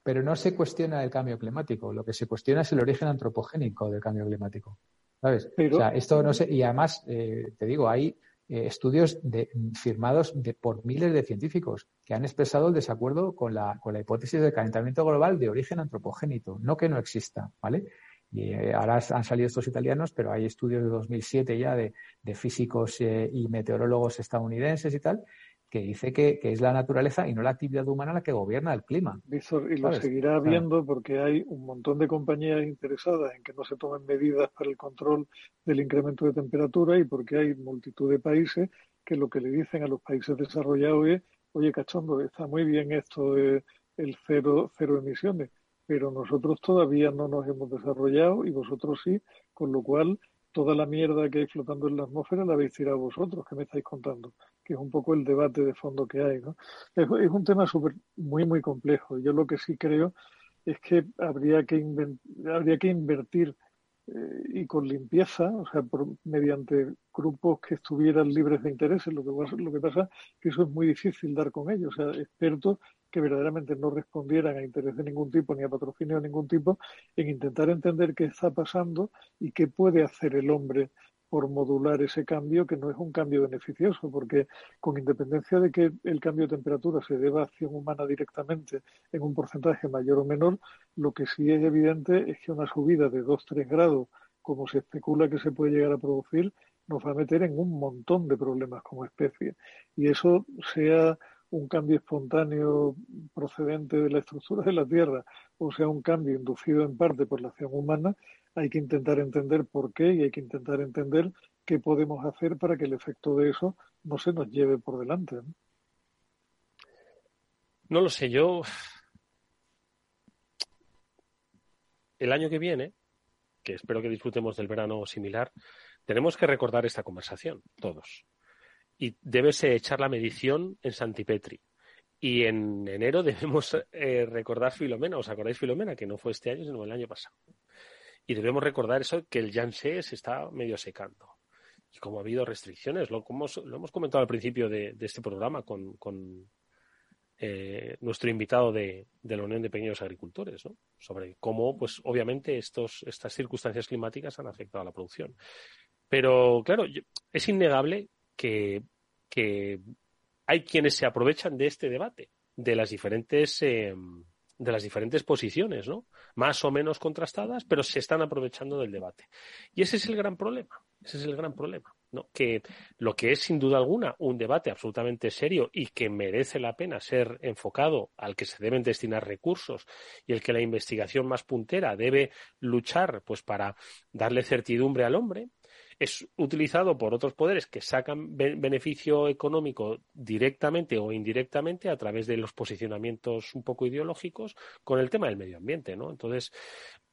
pero, ¿no? se cuestiona el cambio climático, lo que se cuestiona es el origen antropogénico del cambio climático. ¿Sabes? esto no sé, y además, eh, te digo, hay eh, estudios de, firmados de, por miles de científicos que han expresado el desacuerdo con la, con la hipótesis del calentamiento global de origen antropogénico, no que no exista, ¿vale? Y eh, ahora han salido estos italianos, pero hay estudios de 2007 ya de, de físicos y meteorólogos estadounidenses y tal, que dice que, es la naturaleza y no la actividad humana la que gobierna el clima. y lo seguirá habiendo porque hay un montón de compañías interesadas en que no se tomen medidas para el control del incremento de temperatura y porque hay multitud de países que lo que le dicen a los países desarrollados es, oye, cachondo, está muy bien esto de el cero, cero emisiones, pero nosotros todavía no nos hemos desarrollado y vosotros sí, con lo cual toda la mierda que hay flotando en la atmósfera la habéis tirado vosotros, que me estáis contando, que es un poco el debate de fondo que hay. ¿no? Es, un tema super, muy, muy complejo. Yo lo que sí creo es que habría que, habría que invertir eh, y con limpieza, o sea, por, mediante grupos que estuvieran libres de intereses. Lo que, lo que pasa es que eso es muy difícil dar con ellos, o sea, expertos que verdaderamente no respondieran a interés de ningún tipo ni a patrocinio de ningún tipo, en intentar entender qué está pasando y qué puede hacer el hombre por modular ese cambio, que no es un cambio beneficioso, porque con independencia de que el cambio de temperatura se deba a acción humana directamente en un porcentaje mayor o menor, lo que sí es evidente es que una subida de 2-3 grados, como se especula que se puede llegar a producir, nos va a meter en un montón de problemas como especie. Y eso sea un cambio espontáneo procedente de la estructura de la Tierra, o sea, un cambio inducido en parte por la acción humana, hay que intentar entender por qué y hay que intentar entender qué podemos hacer para que el efecto de eso no se nos lleve por delante. No, lo sé, yo el año que viene, que espero que disfrutemos del verano similar, tenemos que recordar esta conversación, todos. Y debese echar la medición en Santipetri. Y en enero debemos eh, recordar Filomena. ¿Os acordáis Filomena? Que no fue este año, sino el año pasado. Y debemos recordar eso, que el Janssen se está medio secando. Y como ha habido restricciones, lo, como, lo hemos comentado al principio de, este programa con, con eh, nuestro invitado de, de, la Unión de Pequeños Agricultores, ¿no? sobre cómo, pues obviamente, estos, estas circunstancias climáticas han afectado a la producción. Pero, claro, es innegable que, que hay quienes se aprovechan de este debate, de las diferentes eh, de las diferentes posiciones, ¿no? Más o menos contrastadas, pero se están aprovechando del debate. Y ese es el gran problema. Ese es el gran problema, ¿no? Que lo que es sin duda alguna un debate absolutamente serio y que merece la pena ser enfocado al que se deben destinar recursos y el que la investigación más puntera debe luchar, pues, para darle certidumbre al hombre, es utilizado por otros poderes que sacan beneficio económico directamente o indirectamente a través de los posicionamientos un poco ideológicos con el tema del medio ambiente, ¿no? Entonces,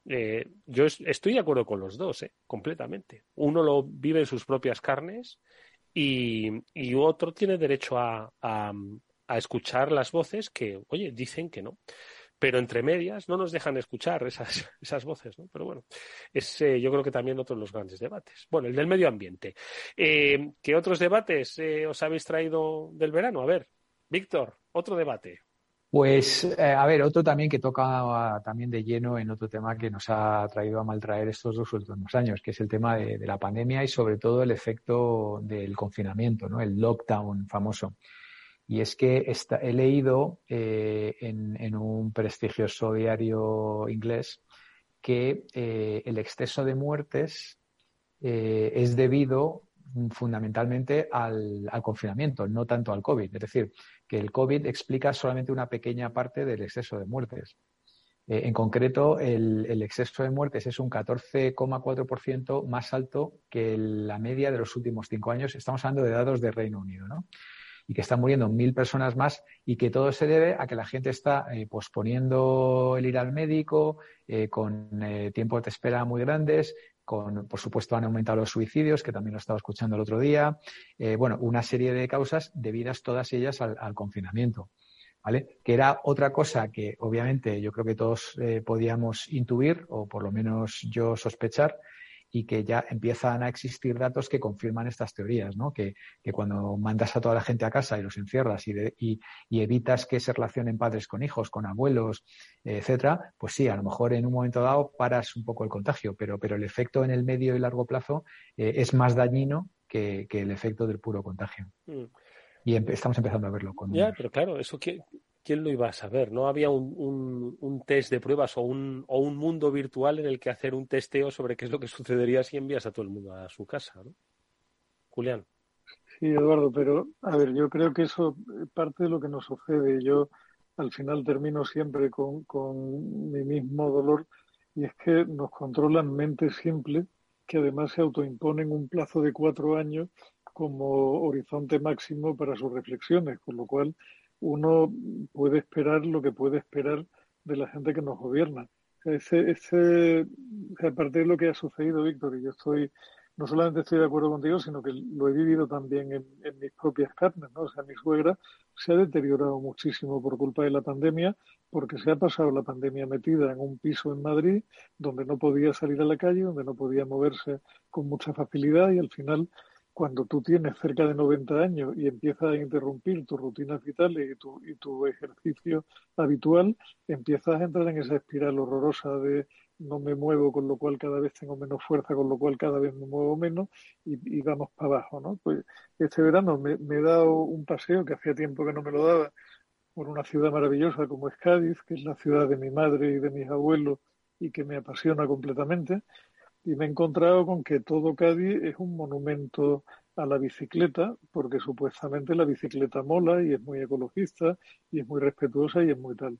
eh, yo estoy de acuerdo con los dos, ¿eh? completamente. Uno lo vive en sus propias carnes y, y otro tiene derecho a, a, a escuchar las voces que, oye, dicen que no pero entre medias no nos dejan escuchar esas, esas voces, ¿no? Pero bueno, es eh, yo creo que también otro de los grandes debates. Bueno, el del medio ambiente. Eh, ¿Qué otros debates eh, os habéis traído del verano? A ver, Víctor, otro debate. Pues, a ver, otro también que toca también de lleno en otro tema que nos ha traído a maltraer estos dos últimos años, que es el tema de, de la pandemia y sobre todo el efecto del confinamiento, ¿no? El lockdown famoso. Y es que he leído eh, en, un prestigioso diario inglés que eh, el exceso de muertes eh, es debido fundamentalmente al, confinamiento, no tanto al COVID. Es decir, que el COVID explica solamente una pequeña parte del exceso de muertes. en concreto, el, el, exceso de muertes es un 14,4% más alto que la media de los últimos cinco años. Estamos hablando de datos de Reino Unido, ¿no? Y que están muriendo mil personas más y que todo se debe a que la gente está eh, posponiendo el ir al médico, eh, con eh, tiempos de espera muy grandes, con, por supuesto, han aumentado los suicidios, que también lo estaba escuchando el otro día. bueno, una serie de causas debidas todas ellas al, al, confinamiento. ¿Vale? Que era otra cosa que, obviamente, yo creo que todos podíamos intuir, o por lo menos yo sospechar, y que ya empiezan a existir datos que confirman estas teorías, ¿no? Que, que cuando mandas a toda la gente a casa y los encierras y, y, y, evitas que se relacionen padres con hijos, con abuelos, etcétera, pues sí, a lo mejor en un momento dado paras un poco el contagio, pero, pero el efecto en el medio y largo plazo eh, es más dañino que, que, el efecto del puro contagio. Mm. Y estamos empezando a verlo con. Ya, pero claro, eso que ¿quién lo iba a saber? No había un, test de pruebas o un, o un, mundo virtual en el que hacer un testeo sobre qué es lo que sucedería si envías a todo el mundo a su casa, ¿no? Julián. Sí, Eduardo, pero a ver, yo creo que eso parte de lo que nos sucede. Yo al final termino siempre con, con mi mismo dolor y es que nos controlan mentes simples que además se autoimponen un plazo de cuatro años como horizonte máximo para sus reflexiones, con lo cual uno puede esperar lo que puede esperar de la gente que nos gobierna. Ese, aparte de lo que ha sucedido, Víctor, y yo estoy, no solamente estoy de acuerdo contigo, sino que lo he vivido también en, en mis propias carnes, ¿no? O sea, mi suegra se ha deteriorado muchísimo por culpa de la pandemia, porque se ha pasado la pandemia metida en un piso en Madrid, donde no podía salir a la calle, donde no podía moverse con mucha facilidad y al final cuando tú tienes cerca de 90 años y empiezas a interrumpir tus rutinas vitales y tu, y tu ejercicio habitual, empiezas a entrar en esa espiral horrorosa de no me muevo, con lo cual cada vez tengo menos fuerza, con lo cual cada vez me muevo menos y, vamos para abajo, ¿no? Pues este verano me, me, he dado un paseo que hacía tiempo que no me lo daba por una ciudad maravillosa como es Cádiz, que es la ciudad de mi madre y de mis abuelos y que me apasiona completamente y me he encontrado con que todo Cádiz es un monumento a la bicicleta, porque supuestamente la bicicleta mola y es muy ecologista y es muy respetuosa y es muy tal.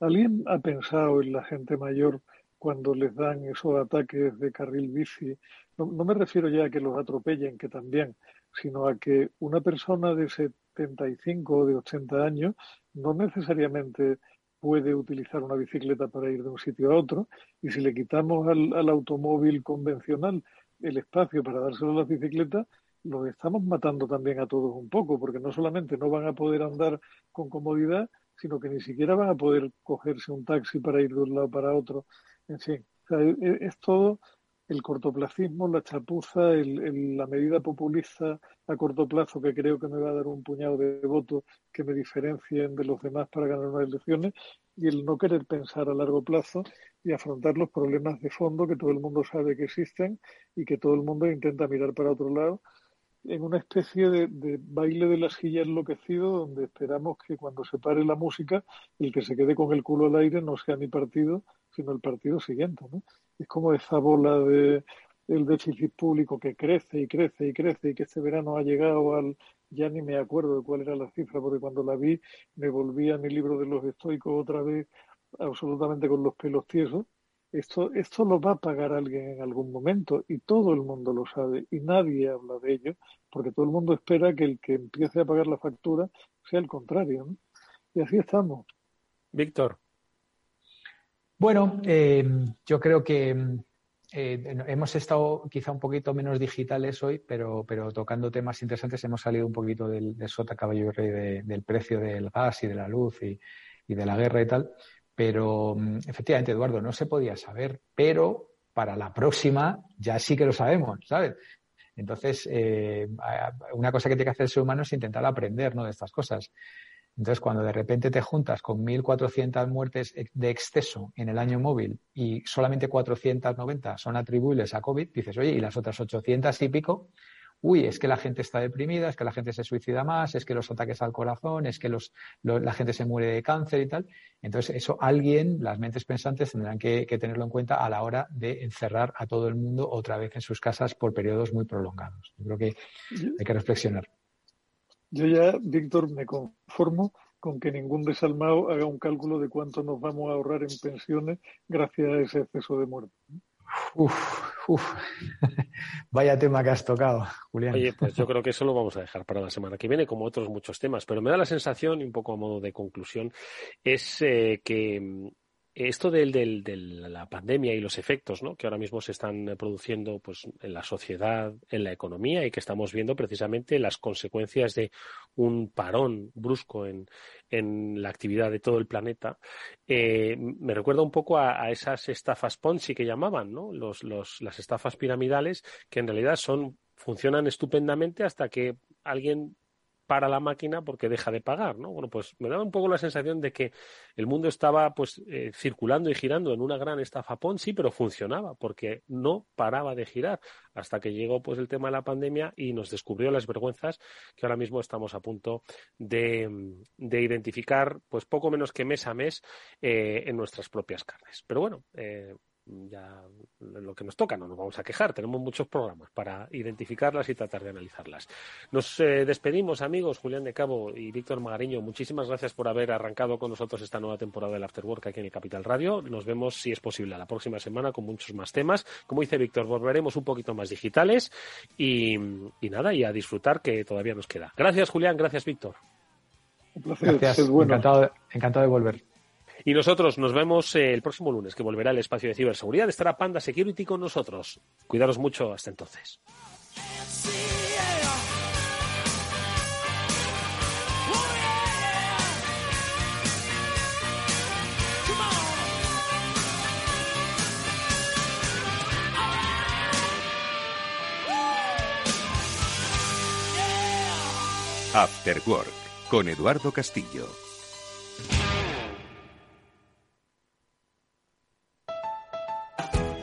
¿Alguien ha pensado en la gente mayor cuando les dan esos ataques de carril bici. No, no me refiero ya a que los atropellen, que también, sino a que una persona de 75 o de 80 años no necesariamente puede utilizar una bicicleta para ir de un sitio a otro y si le quitamos al, al automóvil convencional el espacio para dárselo a las bicicletas, los estamos matando también a todos un poco, porque no solamente no van a poder andar con comodidad, sino que ni siquiera van a poder cogerse un taxi para ir de un lado para otro. En fin, es, todo el cortoplacismo, la chapuza, el, la medida populista a corto plazo que creo que me va a dar un puñado de votos que me diferencien de los demás para ganar unas elecciones y el no querer pensar a largo plazo y afrontar los problemas de fondo que todo el mundo sabe que existen y que todo el mundo intenta mirar para otro lado en una especie de, baile de la silla enloquecido donde esperamos que cuando se pare la música el que se quede con el culo al aire no sea mi partido sino el partido siguiente ¿no? Es como esa bola de el déficit público que crece y crece y crece y que este verano ha llegado al ya ni me acuerdo de cuál era la cifra porque cuando la vi me volví a mi libro de los estoicos otra vez absolutamente con los pelos tiesos esto, esto lo va a pagar alguien en algún momento y todo el mundo lo sabe y nadie habla de ello porque todo el mundo espera que el que empiece a pagar la factura sea el contrario. Y así estamos. Víctor. Bueno, eh, yo creo que eh, hemos estado quizá un poquito menos digitales hoy, pero, tocando temas interesantes hemos salido un poquito del, sota caballo y rey del precio del gas y de la luz y, y de la guerra y tal. Pero mm, efectivamente, Eduardo, no se podía saber, pero para la próxima ya sí que lo sabemos, ¿sabes? Entonces, eh, una cosa que tiene que hacer el ser humano es intentar aprender ¿no? de estas cosas. Entonces, cuando de repente te juntas con 1.400 muertes de exceso en el año móvil y solamente 490 son atribuibles a COVID, dices, oye, ¿y las otras 800 y pico? uy, es que la gente está deprimida, es que la gente se suicida más, es que los ataques al corazón, es que los, la gente se muere de cáncer y tal. Entonces, eso alguien, las mentes pensantes, tendrán que, tenerlo en cuenta a la hora de encerrar a todo el mundo otra vez en sus casas por periodos muy prolongados. Yo creo que hay que reflexionar. Yo ya, Víctor, me conformo con que ningún desalmado haga un cálculo de cuánto nos vamos a ahorrar en pensiones gracias a ese exceso de muerte. Uf, uf. Vaya tema que has tocado, Julián. Oye, pues yo creo que eso lo vamos a dejar para la semana que viene, como otros muchos temas. Pero me da la sensación, y un poco a modo de conclusión, es eh, que esto de la pandemia y los efectos que ahora mismo se están produciendo pues, en la sociedad, en la economía y que estamos viendo precisamente las consecuencias de un parón brusco en, la actividad de todo el planeta, eh, me recuerda un poco a, esas estafas Ponzi que llamaban, ¿no? Las estafas piramidales que en realidad son funcionan estupendamente hasta que alguien para la máquina porque deja de pagar, ¿no? Bueno, pues me daba un poco la sensación de que el mundo estaba pues eh, circulando y girando en una gran estafa Ponzi, pero funcionaba porque no paraba de girar hasta que llegó pues el tema de la pandemia y nos descubrió las vergüenzas que ahora mismo estamos a punto de, de identificar pues poco menos que mes a mes eh, en nuestras propias carnes. Pero bueno, eh, ya lo que nos toca, no nos vamos a quejar, tenemos muchos programas para identificarlas y tratar de analizarlas. Nos eh, despedimos, amigos, Julián de Cabo y Víctor Magariño. Muchísimas gracias por haber arrancado con nosotros esta nueva temporada del Afterwork aquí en el Capital Radio. Nos vemos, si es posible, la próxima semana con muchos más temas. Como dice Víctor, volveremos un poquito más digitales y, nada, y a disfrutar que todavía nos queda. Gracias, Julián, gracias, Víctor. Un placer, gracias, encantado, encantado de volver. Y nosotros nos vemos eh, el próximo lunes, que volverá el espacio de ciberseguridad. Estará Panda Security con nosotros. Cuidaros mucho hasta entonces. After Work con Eduardo Castillo.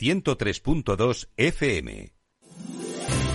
103.2 FM.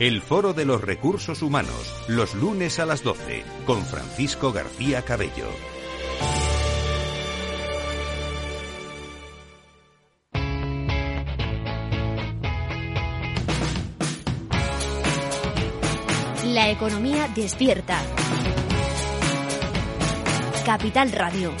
El Foro de los Recursos Humanos, los lunes a las 12, con Francisco García Cabello. La economía despierta. Capital Radio.